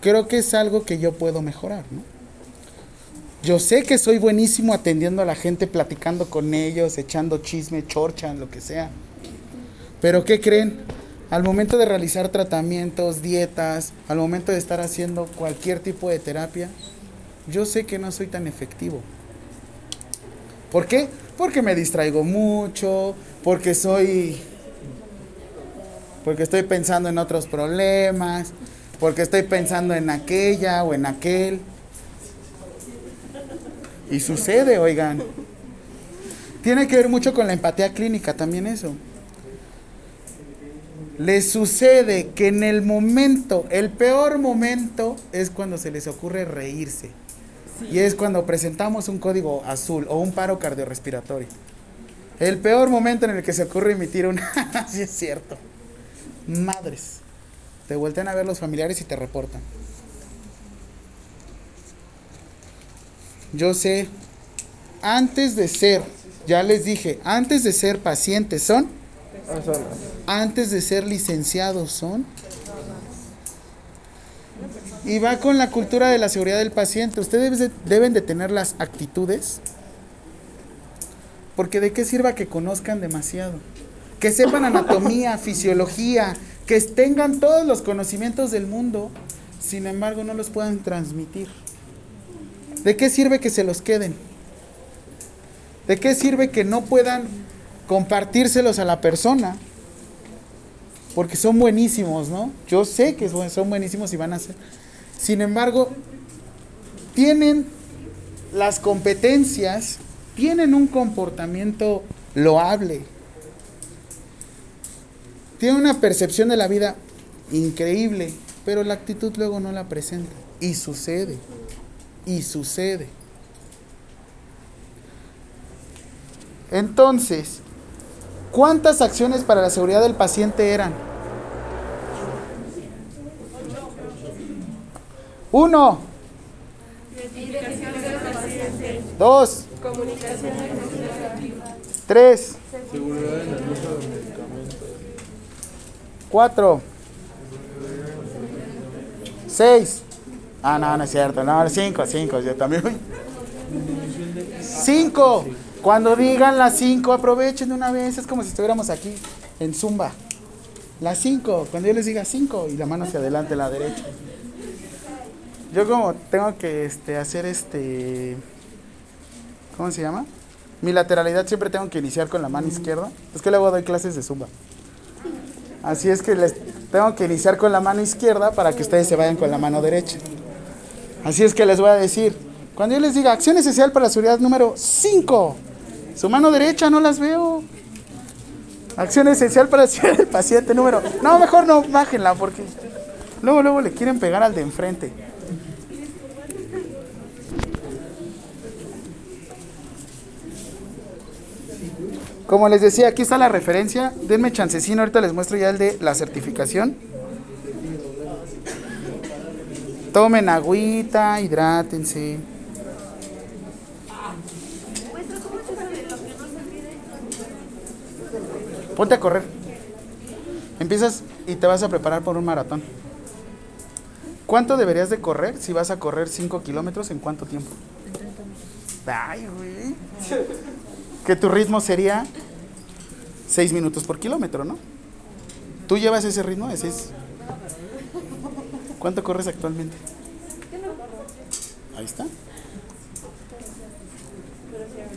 creo que es algo que yo puedo mejorar, ¿no? Yo sé que soy buenísimo atendiendo a la gente, platicando con ellos, echando chisme, chorchan, lo que sea. Pero ¿qué creen? Al momento de realizar tratamientos, dietas, al momento de estar haciendo cualquier tipo de terapia, yo sé que no soy tan efectivo. ¿Por qué? Porque me distraigo mucho, porque soy porque estoy pensando en otros problemas, porque estoy pensando en aquella o en aquel. Y sucede, oigan. Tiene que ver mucho con la empatía clínica también eso. Les sucede que en el momento, el peor momento es cuando se les ocurre reírse. Y es cuando presentamos un código azul o un paro cardiorrespiratorio. El peor momento en el que se ocurre emitir un... sí es cierto. Madres. Te vuelten a ver los familiares y te reportan. Yo sé, antes de ser, ya les dije, antes de ser pacientes son, antes de ser licenciados son. Y va con la cultura de la seguridad del paciente. Ustedes de- deben de tener las actitudes. Porque de qué sirva que conozcan demasiado. Que sepan anatomía, fisiología, que tengan todos los conocimientos del mundo, sin embargo no los puedan transmitir. ¿De qué sirve que se los queden? ¿De qué sirve que no puedan compartírselos a la persona? Porque son buenísimos, ¿no? Yo sé que son son buenísimos y van a ser. Sin embargo, tienen las competencias, tienen un comportamiento loable, tienen una percepción de la vida increíble, pero la actitud luego no la presenta. Y sucede, y sucede. Entonces, ¿cuántas acciones para la seguridad del paciente eran? Uno. Dos. Tres. Cuatro. Seis. Ah, no, no es cierto. No, cinco, cinco. Yo también. Cinco. Cuando digan las cinco, aprovechen de una vez. Es como si estuviéramos aquí en Zumba. Las cinco. Cuando yo les diga cinco y la mano hacia adelante, la derecha. Yo como tengo que este, hacer este... ¿Cómo se llama? Mi lateralidad siempre tengo que iniciar con la mano izquierda. Es que luego doy clases de zumba. Así es que les tengo que iniciar con la mano izquierda para que ustedes se vayan con la mano derecha. Así es que les voy a decir, cuando yo les diga acción esencial para la seguridad número 5, su mano derecha no las veo. Acción esencial para la del paciente número... No, mejor no, bájenla porque luego, luego le quieren pegar al de enfrente. Como les decía, aquí está la referencia. Denme chancecino, ahorita les muestro ya el de la certificación. Tomen agüita, hidrátense. Ponte a correr. Empiezas y te vas a preparar por un maratón. ¿Cuánto deberías de correr si vas a correr 5 kilómetros en cuánto tiempo? Ay, güey. Que tu ritmo sería 6 minutos por kilómetro, ¿no? ¿Tú llevas ese ritmo de 6? ¿Cuánto corres actualmente? Ahí está.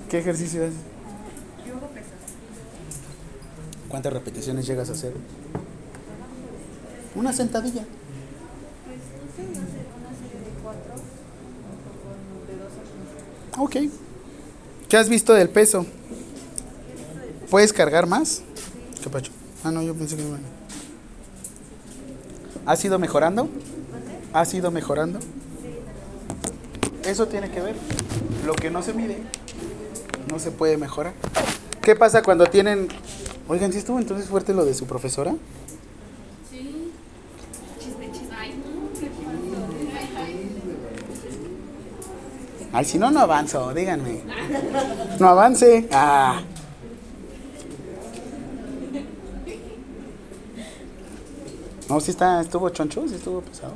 ¿Qué ejercicio es? ¿Cuántas repeticiones llegas a hacer? Una sentadilla. Ok. ¿Qué has visto del peso? ¿Puedes cargar más? ¿Qué pacho? Ah, no, yo pensé que no. ¿Has ido mejorando? ¿Has ido mejorando? Eso tiene que ver. Lo que no se mide no se puede mejorar. ¿Qué pasa cuando tienen... Oigan, ¿sí estuvo entonces fuerte lo de su profesora? Sí. Ay, si no, no avanzo, díganme. No avance. Ah. No, sí está, estuvo choncho, sí estuvo pesado.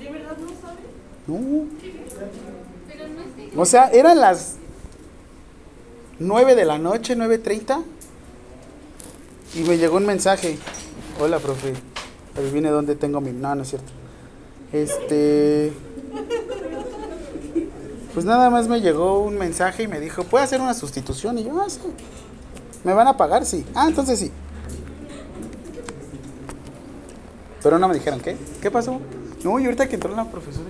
¿De verdad no sabes? No. Pero no es de O sea, eran las 9 de la noche, 9.30. Y me llegó un mensaje. Hola, profe. Adivine dónde tengo mi... No, no es cierto. Este... Pues nada más me llegó un mensaje y me dijo, ¿puede hacer una sustitución? Y yo, ah, sí. ¿Me van a pagar? Sí. Ah, entonces sí. Pero no me dijeron, ¿qué? ¿Qué pasó? No, y ahorita que entró la profesora.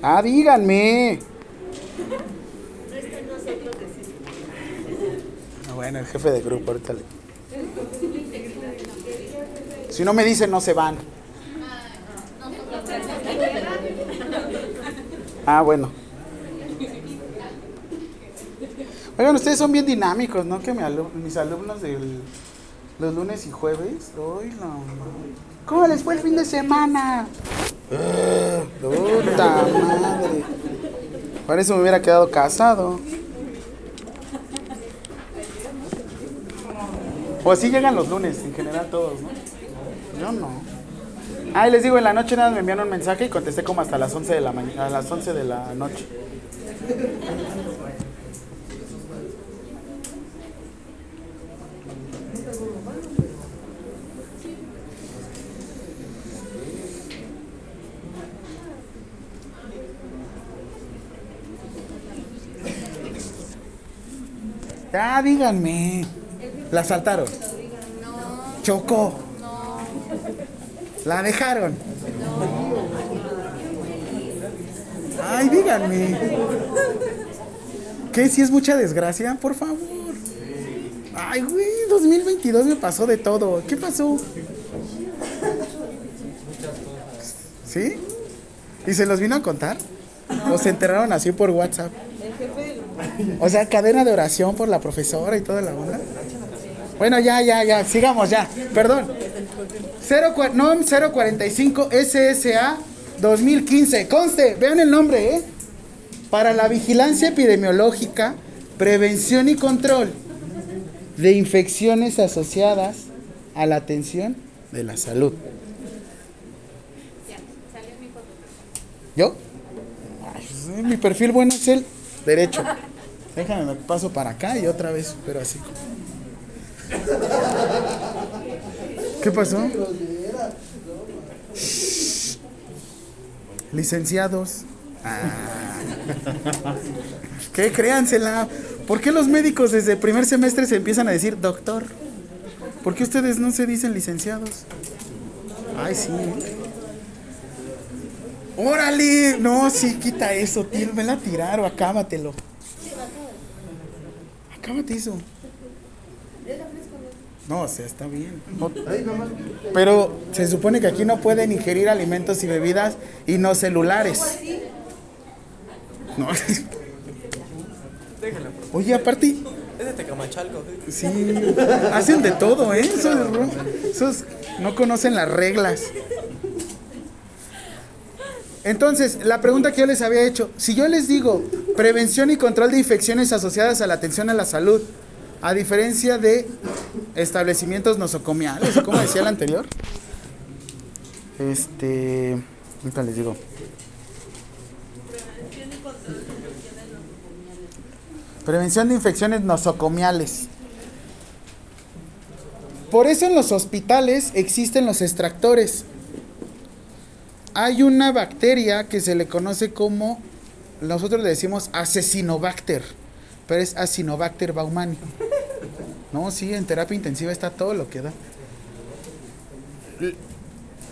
Ah, díganme. Ah, Bueno, el jefe de grupo, ahorita le... Si no me dicen, no se van. Ah, bueno. Oigan, ustedes son bien dinámicos, ¿no? Que mis alumnos de los lunes y jueves. Uy, no. ¿Cómo les fue el fin de semana? Ah, Puta madre. Por eso me hubiera quedado casado. O así llegan los lunes, en general todos, ¿no? Yo no. Ah, y les digo, en la noche nada me enviaron un mensaje y contesté como hasta las 11 de la mañana, a las 11 de la noche. Ya, díganme. La saltaron. Chocó. La dejaron. Ay, díganme. ¿Qué? ¿Si es mucha desgracia? Por favor. Ay, güey, 2022 me pasó de todo. ¿Qué pasó? ¿Sí? ¿Y se los vino a contar? ¿O se enteraron así por WhatsApp? O sea, cadena de oración por la profesora y toda la onda. Bueno, ya, ya, ya, sigamos ya. Perdón. 0, cua- NOM 045 SSA 2015. Conste, vean el nombre, ¿eh? Para la vigilancia epidemiológica, prevención y control de infecciones asociadas a la atención de la salud. ¿Yo? Pues, mi perfil bueno es el derecho. Déjame, me paso para acá y otra vez, pero así. ¿Qué pasó? Licenciados. Ah. ¿Qué? Créansela. ¿Por qué los médicos desde el primer semestre se empiezan a decir doctor? ¿Por qué ustedes no se dicen licenciados? Ay, sí. ¡Órale! No, sí, quita eso, tío. Me la tirar o acábatelo. Acábate eso. No, o sea, está bien. No- pero se supone que aquí no pueden ingerir alimentos y bebidas y no celulares. No. Oye, aparte, Es de Tecamachalco. sí, hacen de todo, ¿eh? Esos, esos no conocen las reglas. Entonces, la pregunta que yo les había hecho, si yo les digo prevención y control de infecciones asociadas a la atención a la salud, a diferencia de establecimientos nosocomiales, ¿cómo decía el anterior? Este, ahorita les digo. Prevención de infecciones nosocomiales. Por eso en los hospitales existen los extractores. Hay una bacteria que se le conoce como, nosotros le decimos asesinobacter, pero es Acinobacter baumani. No, sí, en terapia intensiva está todo lo que da.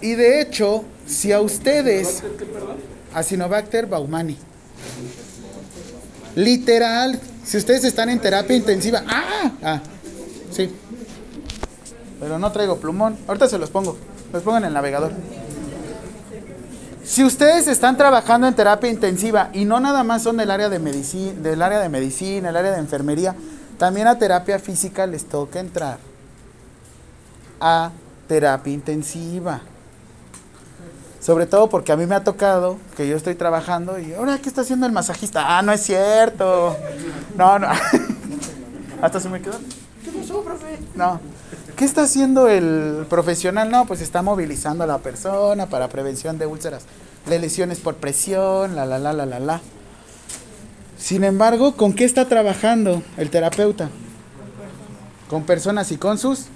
Y de hecho, si a ustedes, Acinobacter baumani, literal, si ustedes están en terapia intensiva, ¡ah! Ah, sí. Pero no traigo plumón. Ahorita se los pongo. Los pongo en el navegador. Si ustedes están trabajando en terapia intensiva y no nada más son del área de medicina, del área de medicina, el área de enfermería, también a terapia física les toca entrar a terapia intensiva. Sobre todo porque a mí me ha tocado que yo estoy trabajando y ahora qué está haciendo el masajista. Ah, no es cierto. No, no. Hasta se me quedó. ¿Qué pasó, profe? No. ¿Qué está haciendo el profesional? No, pues está movilizando a la persona para prevención de úlceras, de lesiones por presión, la la la la la la. Sin embargo, ¿con qué está trabajando el terapeuta? Con personas y con sus.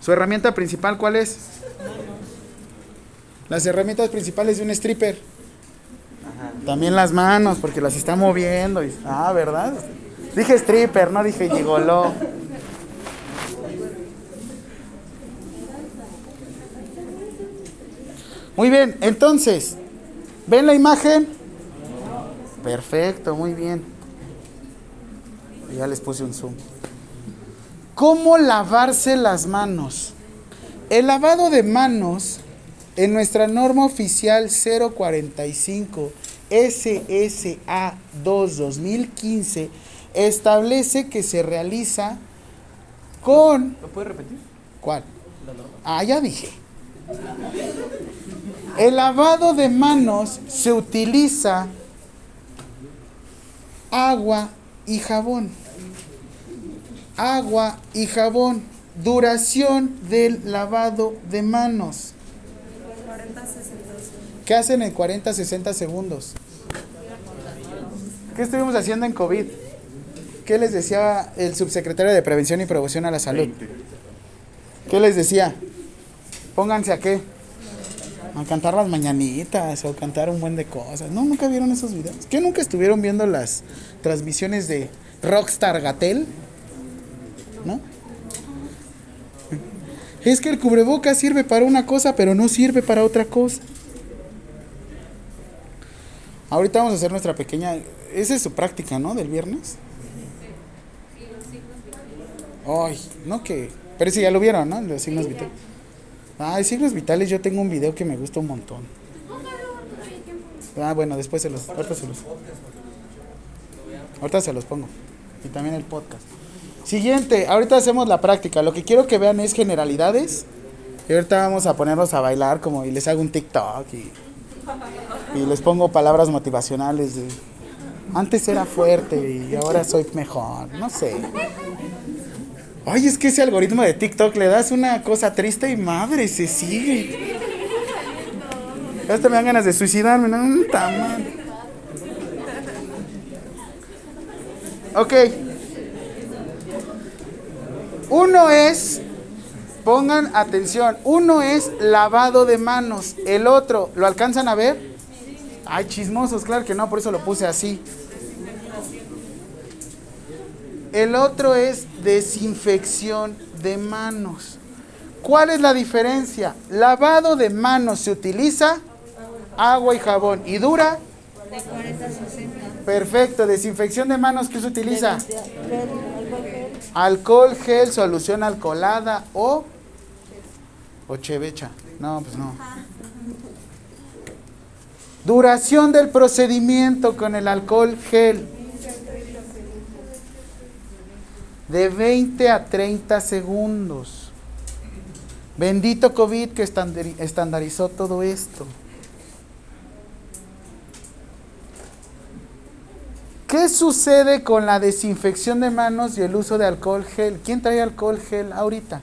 Su herramienta principal, ¿cuál es? Las herramientas principales de un stripper. También las manos, porque las está moviendo. Ah, ¿verdad? Dije stripper, no dije gigoló. Muy bien, entonces, ¿ven la imagen? Perfecto, muy bien. Ya les puse un zoom. ¿Cómo lavarse las manos? El lavado de manos en nuestra norma oficial 045 SSA 2 2015 establece que se realiza con ¿Lo puedes repetir? ¿Cuál? Ah, ya dije. El lavado de manos se utiliza agua y jabón. Agua y jabón. Duración del lavado de manos. ¿Qué hacen en 40-60 segundos? ¿Qué estuvimos haciendo en COVID? ¿Qué les decía el subsecretario de Prevención y Promoción a la Salud? ¿Qué les decía? Pónganse a qué? A cantar las mañanitas o cantar un buen de cosas. No, nunca vieron esos videos. ¿Qué nunca estuvieron viendo las transmisiones de Rockstar Gatel? ¿No? Es que el cubrebocas sirve para una cosa, pero no sirve para otra cosa. Ahorita vamos a hacer nuestra pequeña. Esa es su práctica, ¿no? Del viernes. Ay, no que. Pero si ya lo vieron, ¿no? Los signos vitales. Ah, signos vitales yo tengo un video que me gusta un montón. Ah, bueno, después se los. Ahorita se los. Ahorita se los pongo. Y también el podcast. Siguiente, ahorita hacemos la práctica. Lo que quiero que vean es generalidades Y ahorita vamos a ponernos a bailar como y les hago un TikTok y, y les pongo palabras motivacionales de antes era fuerte y ahora soy mejor, no sé. Ay, es que ese algoritmo de TikTok le das una cosa triste y madre, se sigue. Hasta me dan ganas de suicidarme, no, Mm, madre. Ok. Uno es, pongan atención, uno es lavado de manos, el otro, ¿lo alcanzan a ver? Ay, chismosos, claro que no, por eso lo puse así. El otro es desinfección de manos. ¿Cuál es la diferencia? Lavado de manos se utiliza agua y jabón y dura. Perfecto, desinfección de manos ¿qué se utiliza? Alcohol gel, solución alcoholada o o chevecha. No, pues no. Duración del procedimiento con el alcohol gel. De 20 a 30 segundos. Bendito COVID que estandari- estandarizó todo esto. ¿Qué sucede con la desinfección de manos y el uso de alcohol gel? ¿Quién trae alcohol gel ahorita?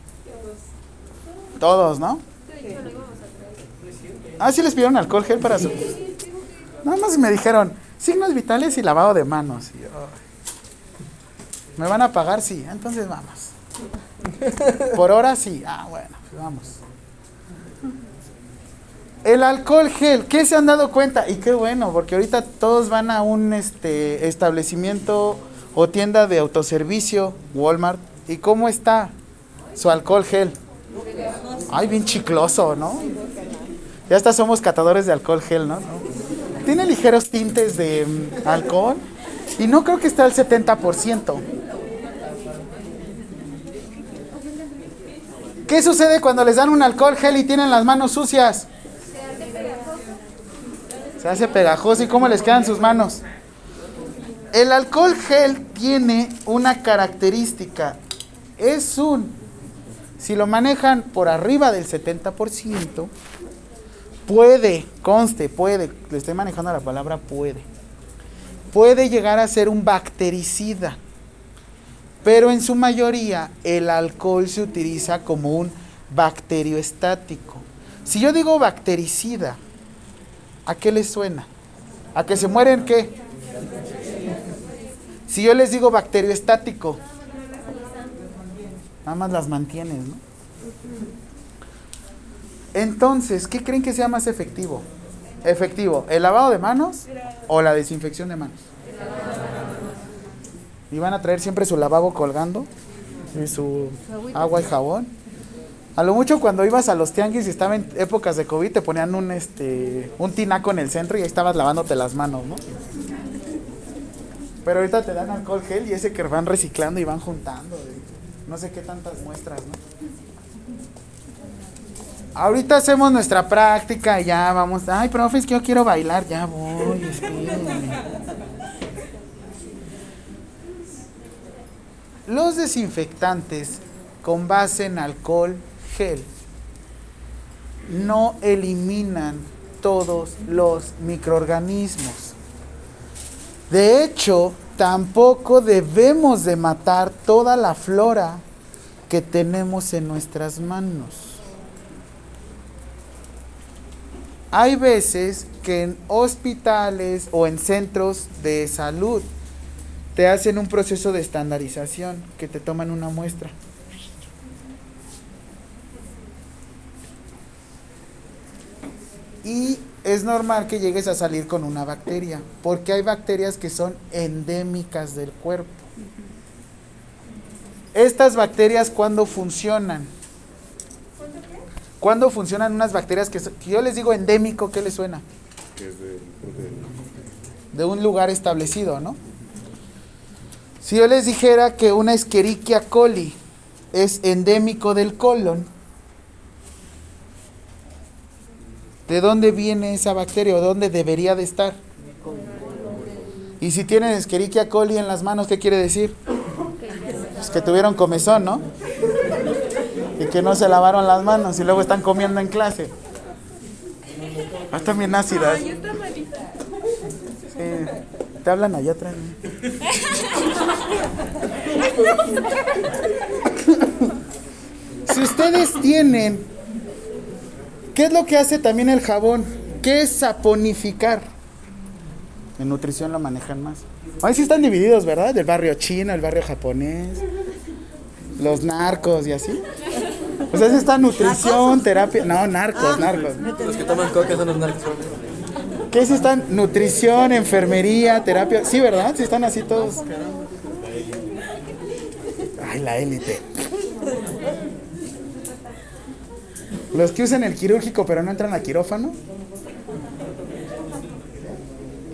Todos, ¿no? Ah, sí les pidieron alcohol gel para su... Nada más me dijeron, signos vitales y lavado de manos. Y yo, "Ay". ¿Me van a pagar? Sí, entonces vamos. Por hora sí. Ah, bueno, pues vamos. El alcohol gel, ¿qué se han dado cuenta? Y qué bueno, porque ahorita todos van a un este establecimiento o tienda de autoservicio, Walmart, ¿y cómo está su alcohol gel? Ay, bien chicloso, ¿no? Ya hasta somos catadores de alcohol gel, ¿no? Tiene ligeros tintes de mm, alcohol y no creo que esté al 70%. ¿Qué sucede cuando les dan un alcohol gel y tienen las manos sucias? Se hace pegajoso y cómo les quedan sus manos. El alcohol gel tiene una característica. Es un, si lo manejan por arriba del 70%, puede, conste, puede, le estoy manejando la palabra puede, puede llegar a ser un bactericida. Pero en su mayoría el alcohol se utiliza como un bacterioestático. Si yo digo bactericida, ¿a qué les suena? ¿A que se mueren qué? Si yo les digo bacterioestático, nada más las mantienes, ¿no? Entonces, ¿qué creen que sea más efectivo? Efectivo, ¿el lavado de manos o la desinfección de manos? Y van a traer siempre su lavabo colgando y su agua y jabón. A lo mucho cuando ibas a los tianguis y estaba en épocas de COVID te ponían un este un tinaco en el centro y ahí estabas lavándote las manos, ¿no? Pero ahorita te dan alcohol gel y ese que van reciclando y van juntando. no sé qué tantas muestras, ¿no? Ahorita hacemos nuestra práctica y ya vamos. Ay, profe, es que yo quiero bailar. Ya voy. Los desinfectantes con base en alcohol gel no eliminan todos los microorganismos. De hecho, tampoco debemos de matar toda la flora que tenemos en nuestras manos. Hay veces que en hospitales o en centros de salud te hacen un proceso de estandarización, que te toman una muestra. Y es normal que llegues a salir con una bacteria, porque hay bacterias que son endémicas del cuerpo. Estas bacterias, ¿cuándo funcionan? ¿Cuándo funcionan unas bacterias que, que yo les digo endémico, ¿qué les suena? De un lugar establecido, ¿no? Si yo les dijera que una Escherichia coli es endémico del colon, ¿de dónde viene esa bacteria o dónde debería de estar? Y si tienen Escherichia coli en las manos, ¿qué quiere decir? Pues que tuvieron comezón, ¿no? Y que no se lavaron las manos y luego están comiendo en clase. Ah, están bien ácidas. Sí. Te hablan allá atrás. si ustedes tienen, ¿qué es lo que hace también el jabón? ¿Qué es saponificar? En nutrición lo manejan más. Ahí sí están divididos, ¿verdad? El barrio chino, el barrio japonés, los narcos y así. Pues esa está nutrición, terapia. No, narcos, narcos. Los que toman coca son los narcos. ¿Qué es están? Nutrición, enfermería, terapia. Sí, ¿verdad? Sí están así todos. Ay, la élite. Los que usan el quirúrgico pero no entran a quirófano.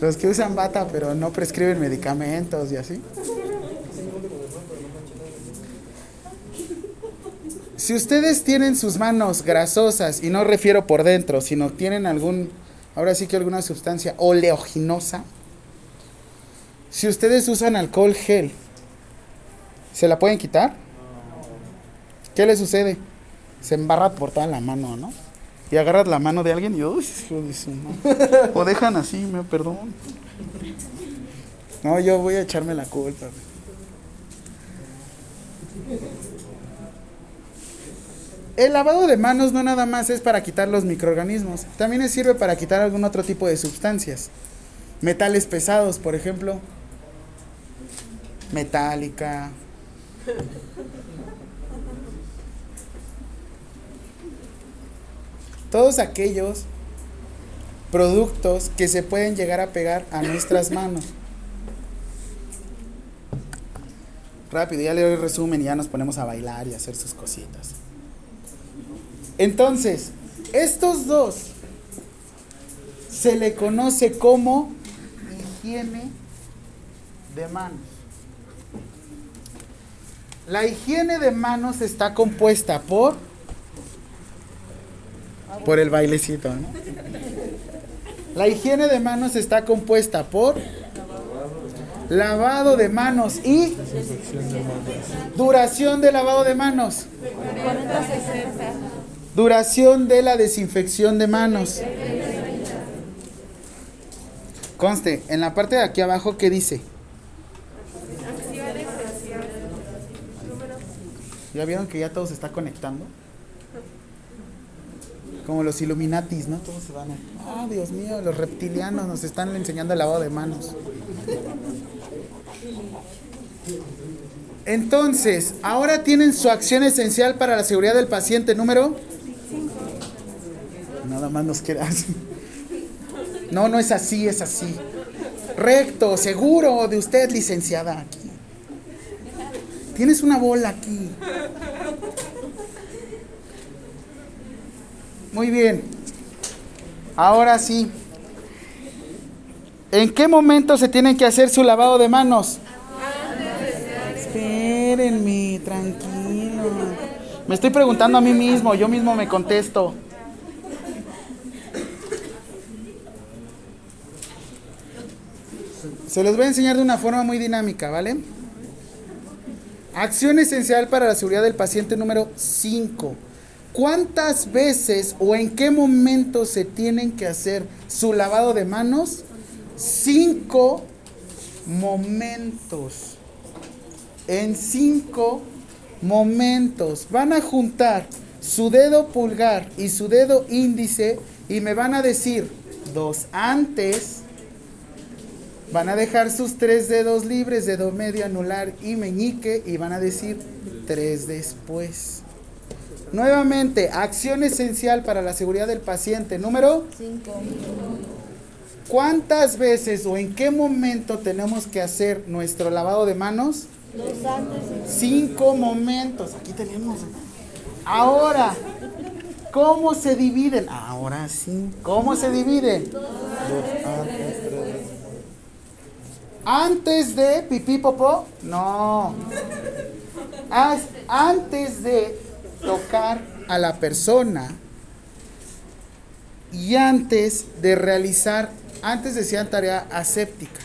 Los que usan bata pero no prescriben medicamentos y así. Si ustedes tienen sus manos grasosas, y no refiero por dentro, sino tienen algún, ahora sí que alguna sustancia oleoginosa, si ustedes usan alcohol gel, ¿se la pueden quitar? ¿Qué le sucede? Se embarra por toda la mano, ¿no? Y agarras la mano de alguien y uy, su madre. O dejan así, me perdón. No, yo voy a echarme la culpa. El lavado de manos no nada más es para quitar los microorganismos, también sirve para quitar algún otro tipo de sustancias. Metales pesados, por ejemplo. Metálica. Todos aquellos productos que se pueden llegar a pegar a nuestras manos. Rápido, ya le doy resumen y ya nos ponemos a bailar y a hacer sus cositas. Entonces, estos dos se le conoce como higiene de manos. La higiene de manos está compuesta por por el bailecito, ¿no? La higiene de manos está compuesta por lavado de manos y duración de lavado de manos. Duración de la desinfección de manos. Conste, en la parte de aquí abajo, ¿qué dice? ¿Ya vieron que ya todo se está conectando? Como los Illuminatis, ¿no? Todos se van a... Ah, Dios mío, los reptilianos nos están enseñando el lavado de manos. Entonces, ahora tienen su acción esencial para la seguridad del paciente número más nos. No, no es así, es así. Recto, seguro de usted, licenciada, aquí. Tienes una bola aquí. Muy bien. Ahora sí. ¿En qué momento se tienen que hacer su lavado de manos? Espérenme, tranquilo. Me estoy preguntando a mí mismo, yo mismo me contesto. Se los voy a enseñar de una forma muy dinámica, ¿vale? Acción esencial para la seguridad del paciente número 5. ¿Cuántas veces o en qué momento se tienen que hacer su lavado de manos? Cinco momentos. En cinco momentos. Van a juntar su dedo pulgar y su dedo índice y me van a decir dos antes Van a dejar sus tres dedos libres, dedo medio, anular y meñique, y van a decir tres después. Nuevamente, acción esencial para la seguridad del paciente. Número 5. ¿Cuántas veces o en qué momento tenemos que hacer nuestro lavado de manos? Dos antes Cinco momentos. Aquí tenemos. Ahora, ¿cómo se dividen? Ahora sí. ¿Cómo se dividen? Dos antes, antes de pipí popó, no. Haz antes de tocar a la persona y antes de realizar, antes decían tarea aséptica.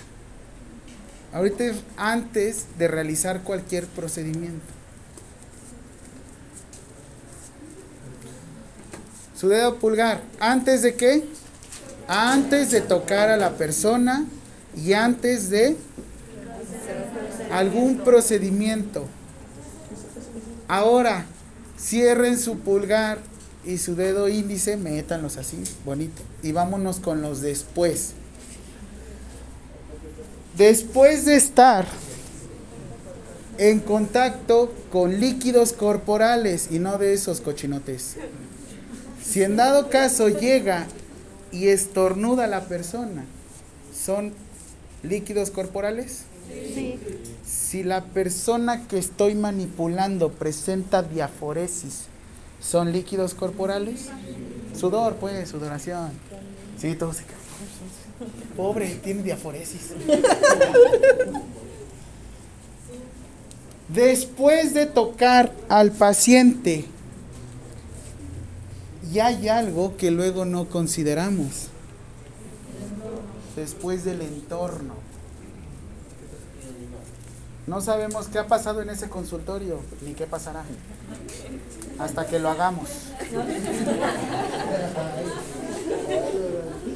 Ahorita es antes de realizar cualquier procedimiento. Su dedo pulgar. ¿Antes de qué? Antes de tocar a la persona y antes de algún procedimiento. Ahora, cierren su pulgar y su dedo índice, métanlos así, bonito. Y vámonos con los después. Después de estar en contacto con líquidos corporales y no de esos cochinotes. Si en dado caso llega y estornuda la persona, ¿son líquidos corporales? Sí. Si la persona que estoy manipulando presenta diaforesis, ¿son líquidos corporales? Sudor, pues, sudoración. Sí, todo se cae. Pobre, tiene diaforesis. Después de tocar al paciente, y hay algo que luego no consideramos. Después del entorno. No sabemos qué ha pasado en ese consultorio, ni qué pasará. Hasta que lo hagamos.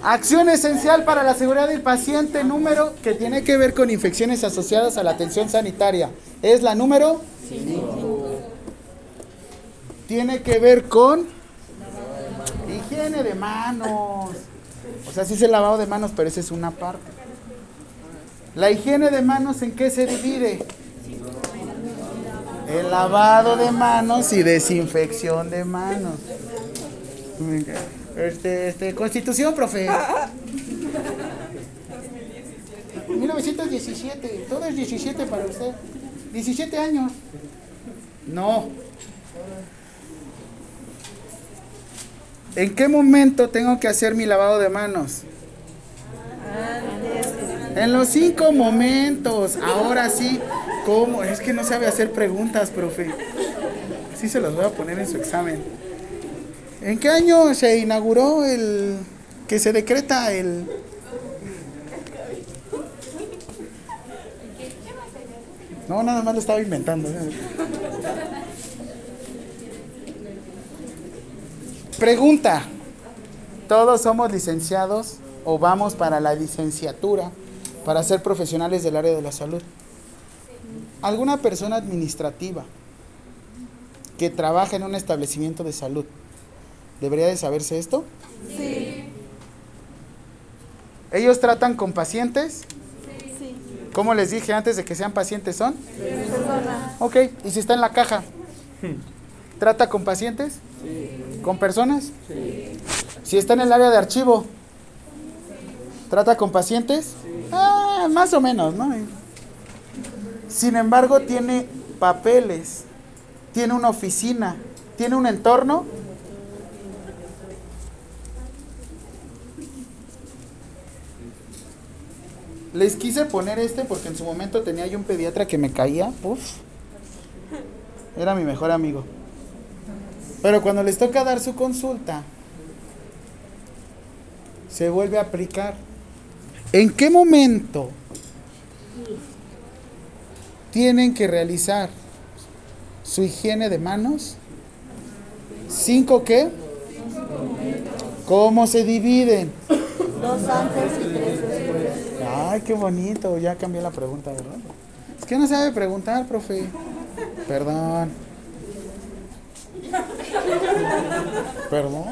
Acción esencial para la seguridad del paciente número que tiene que ver con infecciones asociadas a la atención sanitaria. Es la número 5. Tiene que ver con higiene de manos. O sea, sí es el lavado de manos, pero esa es una parte. La higiene de manos, ¿en qué se divide? El lavado de manos y desinfección de manos. Este, este, Constitución, profe. 1917, todo es 17 para usted. 17 años. No. ¿En qué momento tengo que hacer mi lavado de manos? En los cinco momentos. Ahora sí. ¿Cómo? Es que no sabe hacer preguntas, profe. Así se las voy a poner en su examen. ¿En qué año se inauguró el que se decreta el No, nada más lo estaba inventando. Pregunta. ¿Todos somos licenciados o vamos para la licenciatura para ser profesionales del área de la salud? ¿Alguna persona administrativa que trabaja en un establecimiento de salud debería de saberse esto? Sí. ¿Ellos tratan con pacientes? Sí. Como les dije antes de que sean pacientes son? Persona. Ok, ¿y si está en la caja? ¿Trata con pacientes? ¿Con personas? Si está en el área de archivo, ¿trata con pacientes? Ah, más o menos, ¿no? Sin embargo, tiene papeles, tiene una oficina, tiene un entorno. Les quise poner este porque en su momento tenía yo un pediatra que me caía, uf, era mi mejor amigo. Pero cuando les toca dar su consulta, se vuelve a aplicar. ¿En qué momento tienen que realizar su higiene de manos? ¿Cinco qué? ¿Cómo se dividen? Dos antes y tres después. Ay, qué bonito, ya cambié la pregunta, ¿verdad? Es que no sabe preguntar, profe. Perdón. Perdón.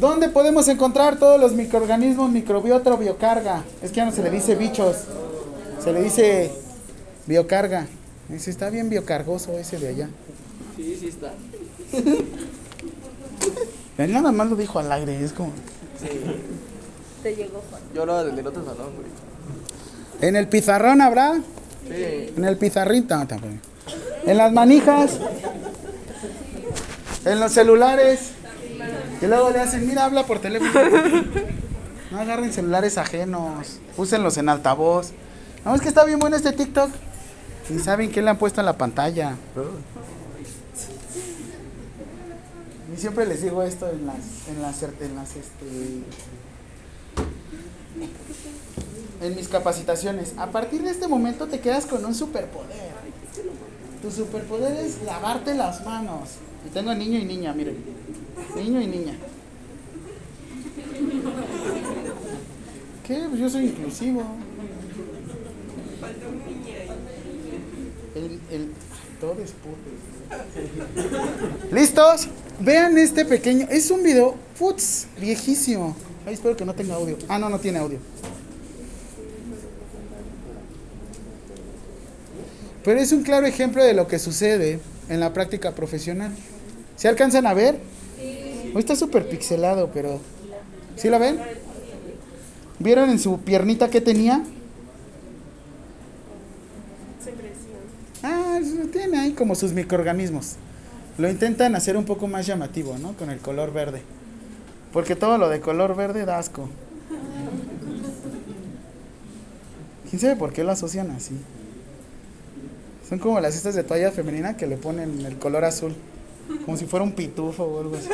¿Dónde podemos encontrar todos los microorganismos microbiota o biocarga? Es que ya no se le dice bichos, se le dice biocarga. Dice, está bien biocargoso ese de allá. Sí, sí está. Nada más lo dijo al aire, es como... Te llegó Juan. Yo hablaba del otro salón, güey. En el pizarrón habrá, Sí. en el pizarrito, no, tampoco. en las manijas, en los celulares. Y luego le hacen, mira, habla por teléfono. No agarren celulares ajenos, úsenlos en altavoz. No, es que está bien bueno este TikTok. Y saben qué le han puesto en la pantalla. Y siempre les digo esto en las, en las, en las, este, en mis capacitaciones. A partir de este momento te quedas con un superpoder. Tu superpoder es lavarte las manos. Y tengo niño y niña, miren. Niño y niña. ¿Qué? Pues yo soy inclusivo. El, el, todo es puto. ¿Listos? Vean este pequeño. Es un video, putz, viejísimo. Ay, espero que no tenga audio. Ah, no, no tiene audio. Pero es un claro ejemplo de lo que sucede en la práctica profesional. ¿Se alcanzan a ver? Hoy está súper pixelado, pero... ¿Sí la ven? ¿Vieron en su piernita que tenía? Ah, tiene ahí como sus microorganismos. Lo intentan hacer un poco más llamativo, ¿no? Con el color verde. Porque todo lo de color verde da asco. ¿Quién sabe por qué lo asocian así? Son como las estas de toalla femenina que le ponen el color azul. Como si fuera un pitufo o algo así.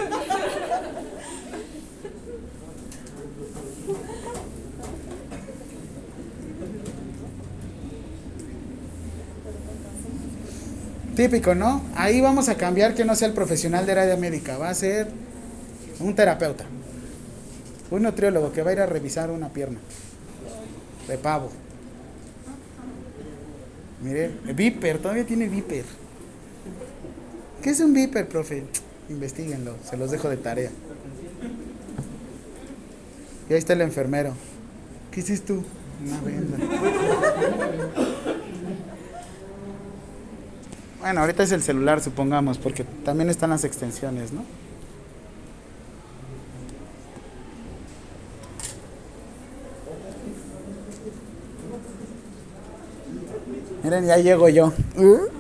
Típico, ¿no? Ahí vamos a cambiar que no sea el profesional de área médica, va a ser un terapeuta, un nutriólogo que va a ir a revisar una pierna de pavo. Mire, viper, todavía tiene viper. ¿Qué es un viper, profe? Investíguenlo, se los dejo de tarea. Y ahí está el enfermero. ¿Qué hiciste tú? Una venda. Bueno, ahorita es el celular, supongamos, porque también están las extensiones, ¿no? Miren, ya llego yo. Y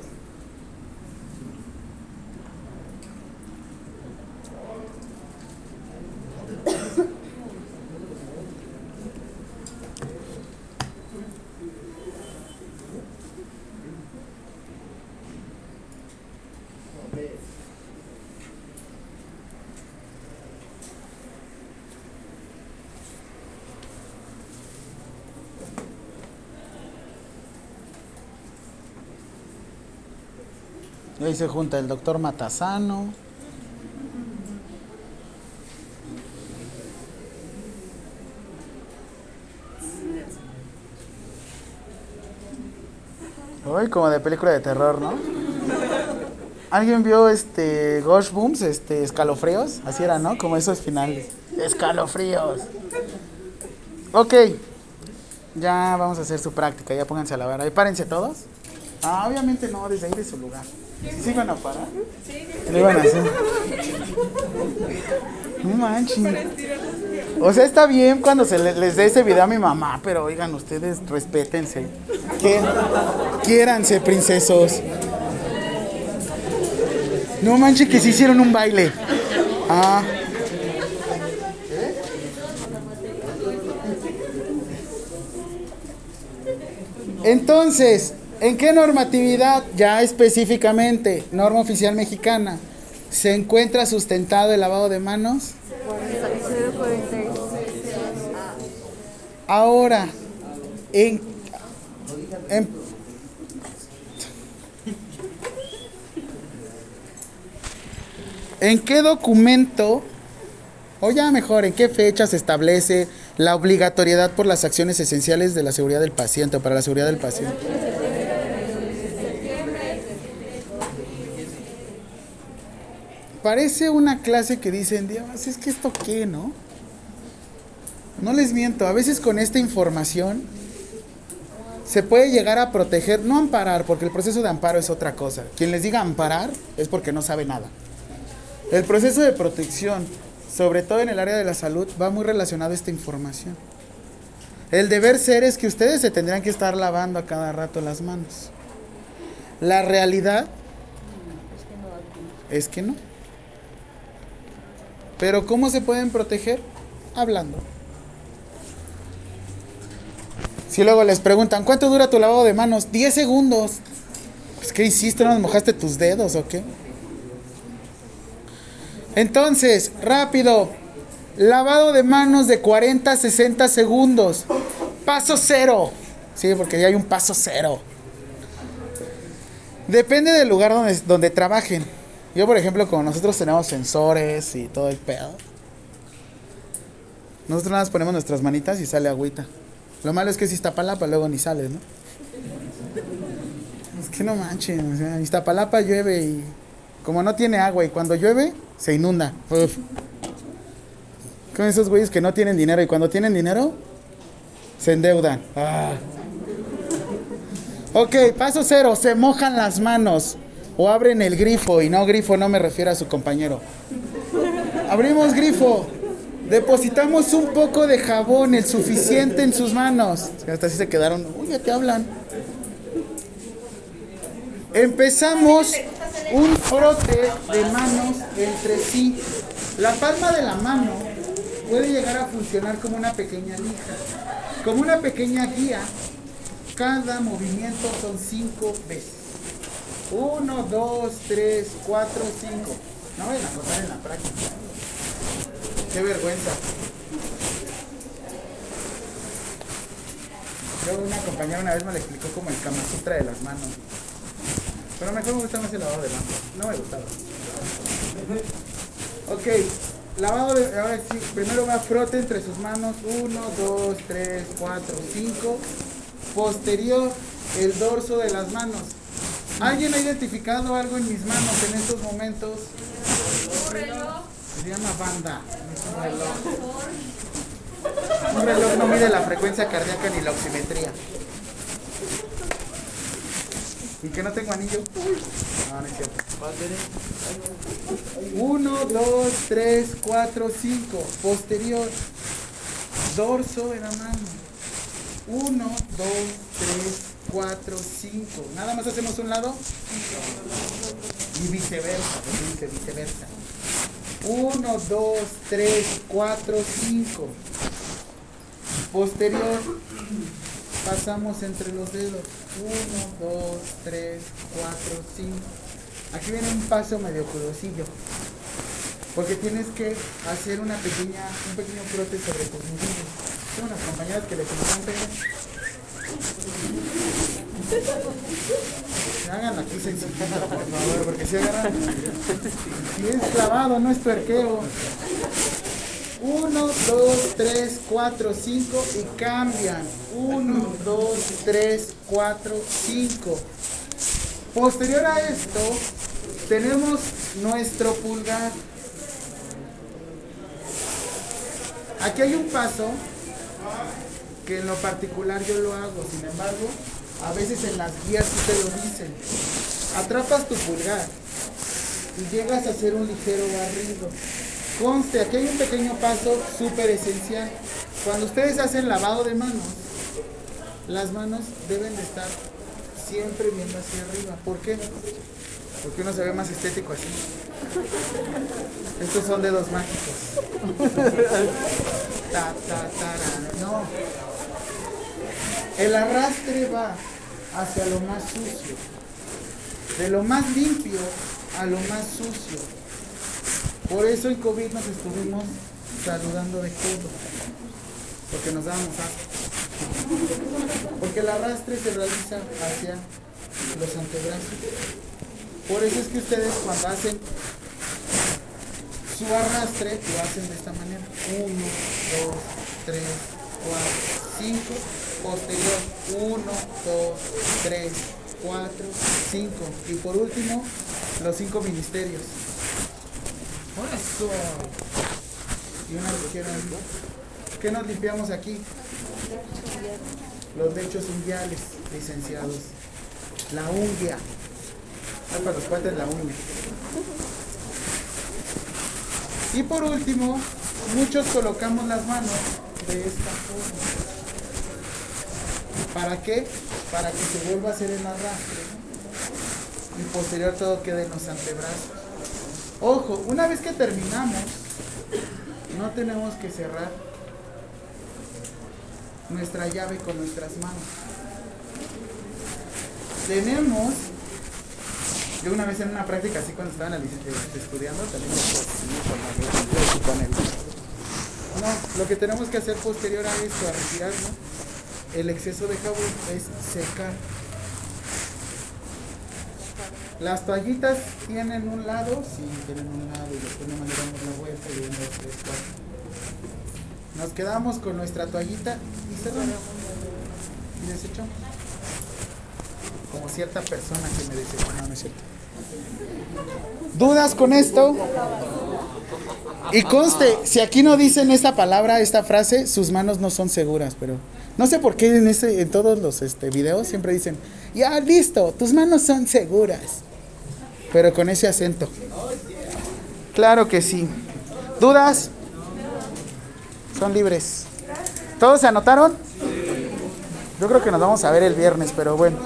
se junta el doctor Matazano. Uy, como de película de terror, ¿no? ¿Alguien vio este Gosh Booms, este escalofríos? Así era, ¿no? Como esos finales. Escalofríos. Ok. Ya vamos a hacer su práctica, ya pónganse a lavar. Ahí párense todos. Ah, obviamente no, desde ahí de su lugar. ¿Sí iban a parar? Sí. ¿Lo iban a hacer? No manches. O sea, está bien cuando se le- les dé ese video a mi mamá, pero oigan, ustedes respétense. ¿Qué? Quiéranse, princesos. No manches que sí hicieron un baile. Ah. Entonces, ¿en qué normatividad ya específicamente, norma oficial mexicana, se encuentra sustentado el lavado de manos? 046. Ahora, en- ¿en qué documento, o ya mejor, en qué fecha se establece la obligatoriedad por las acciones esenciales de la seguridad del paciente o para la seguridad del paciente? Parece una clase que dicen, Dios, es que esto qué, ¿no? No les miento, a veces con esta información se puede llegar a proteger, no amparar, porque el proceso de amparo es otra cosa. Quien les diga amparar es porque no sabe nada. El proceso de protección, sobre todo en el área de la salud, va muy relacionado a esta información. El deber ser es que ustedes se tendrían que estar lavando a cada rato las manos. La realidad es que no. Pero ¿cómo se pueden proteger? Hablando. Si luego les preguntan, ¿cuánto dura tu lavado de manos? 10 segundos. Pues, ¿qué hiciste? ¿No mojaste tus dedos o qué? Entonces, rápido. Lavado de manos de 40 a 60 segundos. Paso cero. Sí, porque ya hay un paso cero. Depende del lugar donde, donde trabajen. Yo, por ejemplo, como nosotros tenemos sensores y todo el pedo, nosotros nada más ponemos nuestras manitas y sale agüita. Lo malo es que si Iztapalapa luego ni sale, ¿no? Es que no manchen, o sea, Iztapalapa llueve y como no tiene agua y cuando llueve se inunda. Uf. Con esos güeyes que no tienen dinero y cuando tienen dinero se endeudan. Ah. Ok, paso cero, se mojan las manos o abren el grifo y no grifo no me refiero a su compañero. Abrimos grifo, depositamos un poco de jabón, el suficiente en sus manos. Hasta así se quedaron, uy, ya te hablan. Empezamos un frote de manos entre sí. La palma de la mano puede llegar a funcionar como una pequeña lija, como una pequeña guía. Cada movimiento son cinco veces. Uno, dos, tres, cuatro, cinco. No vayan a contar en la práctica. Qué vergüenza. Yo una compañera una vez me le explicó como el Kama Sutra de las manos. Pero mejor me gusta más el lavado de manos. No me gustaba. Ok, lavado de. Ahora sí, primero va frote entre sus manos. Uno, dos, tres, cuatro, cinco. Posterior, el dorso de las manos. ¿Alguien ha identificado algo en mis manos en estos momentos? Se llama banda. un reloj. Un reloj no mide la frecuencia cardíaca ni la oximetría. ¿Y que no tengo anillo? No, no es cierto. Uno, dos, tres, cuatro, cinco. Posterior. Dorso de la mano. Uno, dos, tres, cuatro, cinco. Nada más hacemos un lado. Y viceversa. viceversa. Uno, dos, tres, cuatro, cinco. Posterior. Pasamos entre los dedos. Uno, dos, tres, cuatro, cinco. Aquí viene un paso medio curosillo. Porque tienes que hacer una pequeña, un pequeño frote sobre tus nudillos. Tengo unas compañeras que les encanta. Hagan aquí sencillito, por favor, porque si agarran. Si es clavado, no es tuerqueo. Uno, dos, tres, cuatro, cinco y cambian. Uno, dos, tres, cuatro, cinco. Posterior a esto, tenemos nuestro pulgar. Aquí hay un paso que en lo particular yo lo hago, sin embargo, a veces en las guías sí te lo dicen. Atrapas tu pulgar y llegas a hacer un ligero barrido. Conste, aquí hay un pequeño paso súper esencial. Cuando ustedes hacen lavado de manos, las manos deben de estar siempre viendo hacia arriba. ¿Por qué? Porque uno se ve más estético así. Estos son dedos mágicos. Ta, ta. No. El arrastre va hacia lo más sucio. De lo más limpio a lo más sucio. Por eso en COVID nos estuvimos saludando de codo. Porque nos dábamos asco. Porque el arrastre se realiza hacia los antebrazos. Por eso es que ustedes cuando hacen su arrastre lo hacen de esta manera. 1, 2, 3, 4, 5. Posterior. 1, 2, 3, 4, 5. Y por último, los cinco ministerios. Eso. Y una ligera. ¿Qué nos limpiamos aquí? Los lechos unguiales, licenciados. La unguia. Ay, para los cuates la uña. Y por último, muchos colocamos las manos de esta forma. ¿Para qué? Para que se vuelva a hacer el arrastre. Y posterior todo quede en los antebrazos. Ojo, una vez que terminamos, no tenemos que cerrar nuestra llave con nuestras manos. Tenemos, yo una vez en una práctica así cuando estaba en la lic- este, estudiando, también con el- No, lo que tenemos que hacer posterior a esto, a retirarlo, el exceso de jabón es secar. Las toallitas tienen un lado, sí, tienen un lado y después nomás le damos la vuelta y un, dos, tres, cuatro. Nos quedamos con nuestra toallita y cerramos. Y desechamos. Como cierta persona que me desechó, no, no es cierto. ¿Dudas con esto? Y conste, si aquí no dicen esta palabra, esta frase, sus manos no son seguras, pero no sé por qué en, en todos los este, videos siempre dicen, ya listo, tus manos son seguras, pero con ese acento. Claro que sí. ¿Dudas? Son libres. ¿Todos se anotaron? Yo creo que nos vamos a ver el viernes, pero bueno.